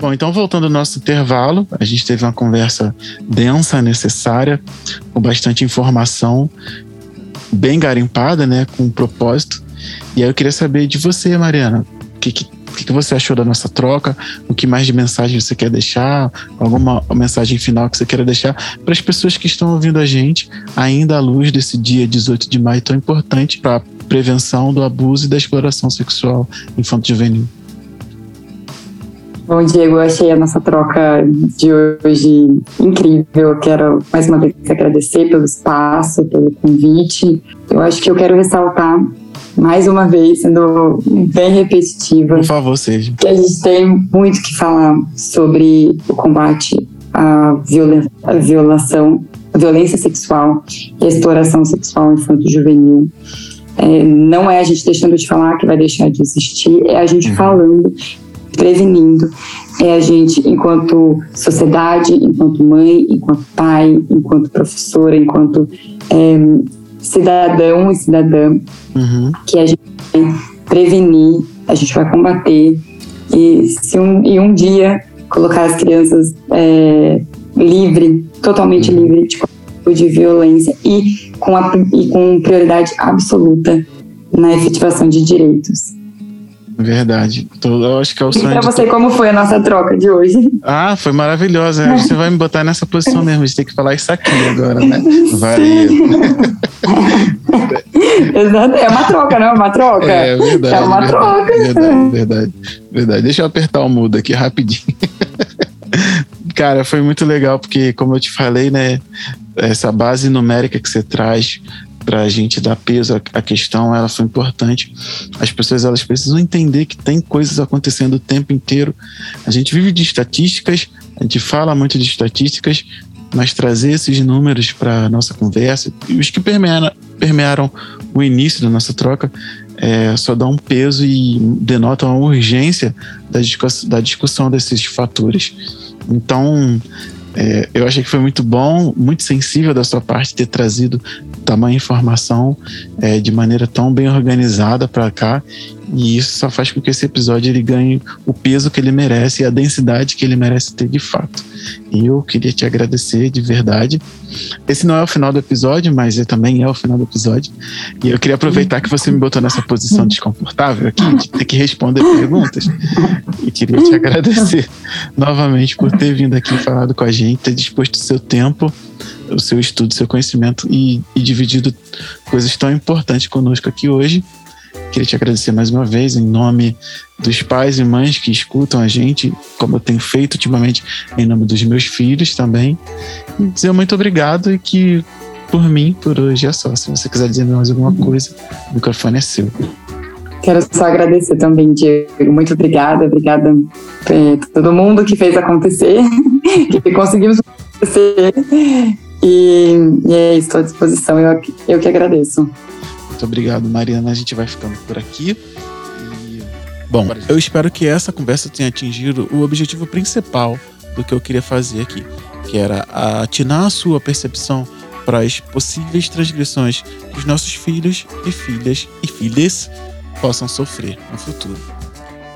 Bom, então voltando ao nosso intervalo, a gente teve uma conversa densa, necessária, com bastante informação, bem garimpada, né, com um propósito. E aí eu queria saber de você, Mariana, o que, que, que você achou da nossa troca? O que mais de mensagem você quer deixar? Alguma mensagem final que você queira deixar para as pessoas que estão ouvindo a gente, ainda à luz desse dia 18 de maio tão importante para a prevenção do abuso e da exploração sexual infanto-juvenil? Bom, Diego, eu achei a nossa troca de hoje incrível. Eu quero mais uma vez agradecer pelo espaço, pelo convite. Eu acho que eu quero ressaltar mais uma vez, sendo bem repetitiva. Por favor, seja. Que a gente tem muito que falar sobre o combate à, viola à violação, à violência sexual e a exploração sexual infanto-juvenil. É, não é a gente deixando de falar que vai deixar de existir, é a gente uhum. falando prevenindo é a gente, enquanto sociedade, enquanto mãe, enquanto pai, enquanto professora, enquanto é, cidadão e cidadã, uhum. que a gente vai prevenir, a gente vai combater e se um, e um dia colocar as crianças é, livre, totalmente uhum. livre de tipo de violência e com, a, e com prioridade absoluta na efetivação de direitos. Verdade. Eu acho que é o sonho. E pra você, como foi a nossa troca de hoje? Ah, foi maravilhosa. Você vai me botar nessa posição mesmo. A gente tem que falar isso aqui agora, né? Varia. Exato. É uma troca, não é uma troca? É verdade. É uma verdade, troca. Verdade, verdade, verdade. Deixa eu apertar o mudo aqui rapidinho. Cara, foi muito legal, porque, como eu te falei, né? Essa base numérica que você traz para a gente dar peso à questão, ela foi importante. As pessoas elas precisam entender que tem coisas acontecendo o tempo inteiro. A gente vive de estatísticas, a gente fala muito de estatísticas, mas trazer esses números para nossa conversa, e os que permearam, o início da nossa troca, é, só dá um peso e denotam a urgência da discussão desses fatores. Então, é, eu achei que foi muito bom, muito sensível da sua parte ter trazido tamanha informação é, de maneira tão bem organizada para cá e isso só faz com que esse episódio ele ganhe o peso que ele merece e a densidade que ele merece ter de fato. E eu queria te agradecer de verdade. Esse não é o final do episódio, mas é, também é o final do episódio. E eu queria aproveitar que você me botou nessa posição desconfortável aqui, de ter que responder perguntas. E queria te agradecer novamente por ter vindo aqui falado com a gente, ter disposto o seu tempo o seu estudo, o seu conhecimento e, e dividido coisas tão importantes conosco aqui hoje. Queria te agradecer mais uma vez em nome dos pais e mães que escutam a gente, como eu tenho feito ultimamente, em nome dos meus filhos também. E dizer muito obrigado e que, por mim, por hoje é só. Se você quiser dizer mais alguma coisa, o microfone é seu. Quero só agradecer também, Diego. Muito obrigada. Obrigada a é, todo mundo que fez acontecer, que conseguimos acontecer. E, e é isso, estou à disposição. Eu, eu que agradeço. Muito obrigado, Mariana. A gente vai ficando por aqui. E... Bom, eu espero que essa conversa tenha atingido o objetivo principal do que eu queria fazer aqui, que era atinar a sua percepção para as possíveis transgressões que os nossos filhos e filhas e filhas possam sofrer no futuro.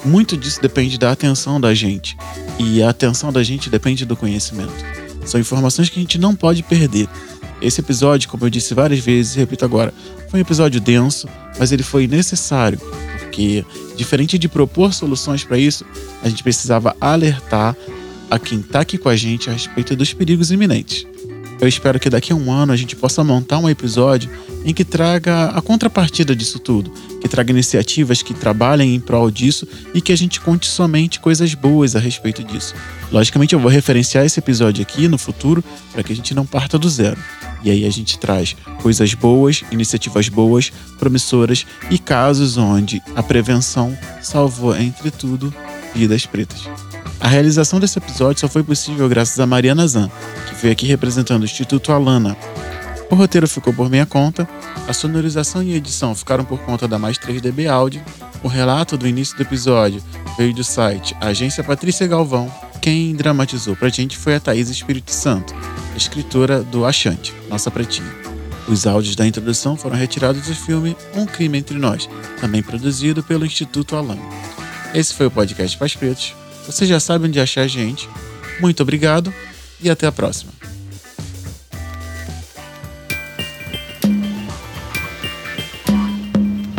Muito disso depende da atenção da gente, e a atenção da gente depende do conhecimento. São informações que a gente não pode perder. Esse episódio, como eu disse várias vezes, repito agora, foi um episódio denso, mas ele foi necessário, porque, diferente de propor soluções para isso, a gente precisava alertar a quem está aqui com a gente a respeito dos perigos iminentes. Eu espero que daqui a um ano a gente possa montar um episódio em que traga a contrapartida disso tudo, que traga iniciativas que trabalhem em prol disso e que a gente conte somente coisas boas a respeito disso. Logicamente, eu vou referenciar esse episódio aqui no futuro para que a gente não parta do zero. E aí a gente traz coisas boas, iniciativas boas, promissoras e casos onde a prevenção salvou, entre tudo, vidas pretas. A realização desse episódio só foi possível graças a Mariana Zan, que veio aqui representando o Instituto Alana. O roteiro ficou por minha conta, a sonorização e edição ficaram por conta da Mais 3DB Áudio, o relato do início do episódio veio do site Agência Patrícia Galvão. Quem dramatizou pra gente foi a Thaís Espírito Santo, escritora do Achante, nossa pretinha. Os áudios da introdução foram retirados do filme Um Crime Entre Nós, também produzido pelo Instituto Alana. Esse foi o podcast Pais Pretos. Você já sabe onde achar a gente. Muito obrigado e até a próxima.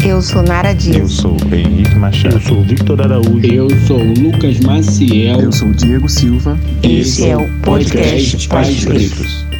Eu sou Nara Dias. Eu sou Henrique Machado. Eu sou Victor Araújo. Eu sou Lucas Maciel. Eu sou Diego Silva. Esse é o podcast Pais Pretos.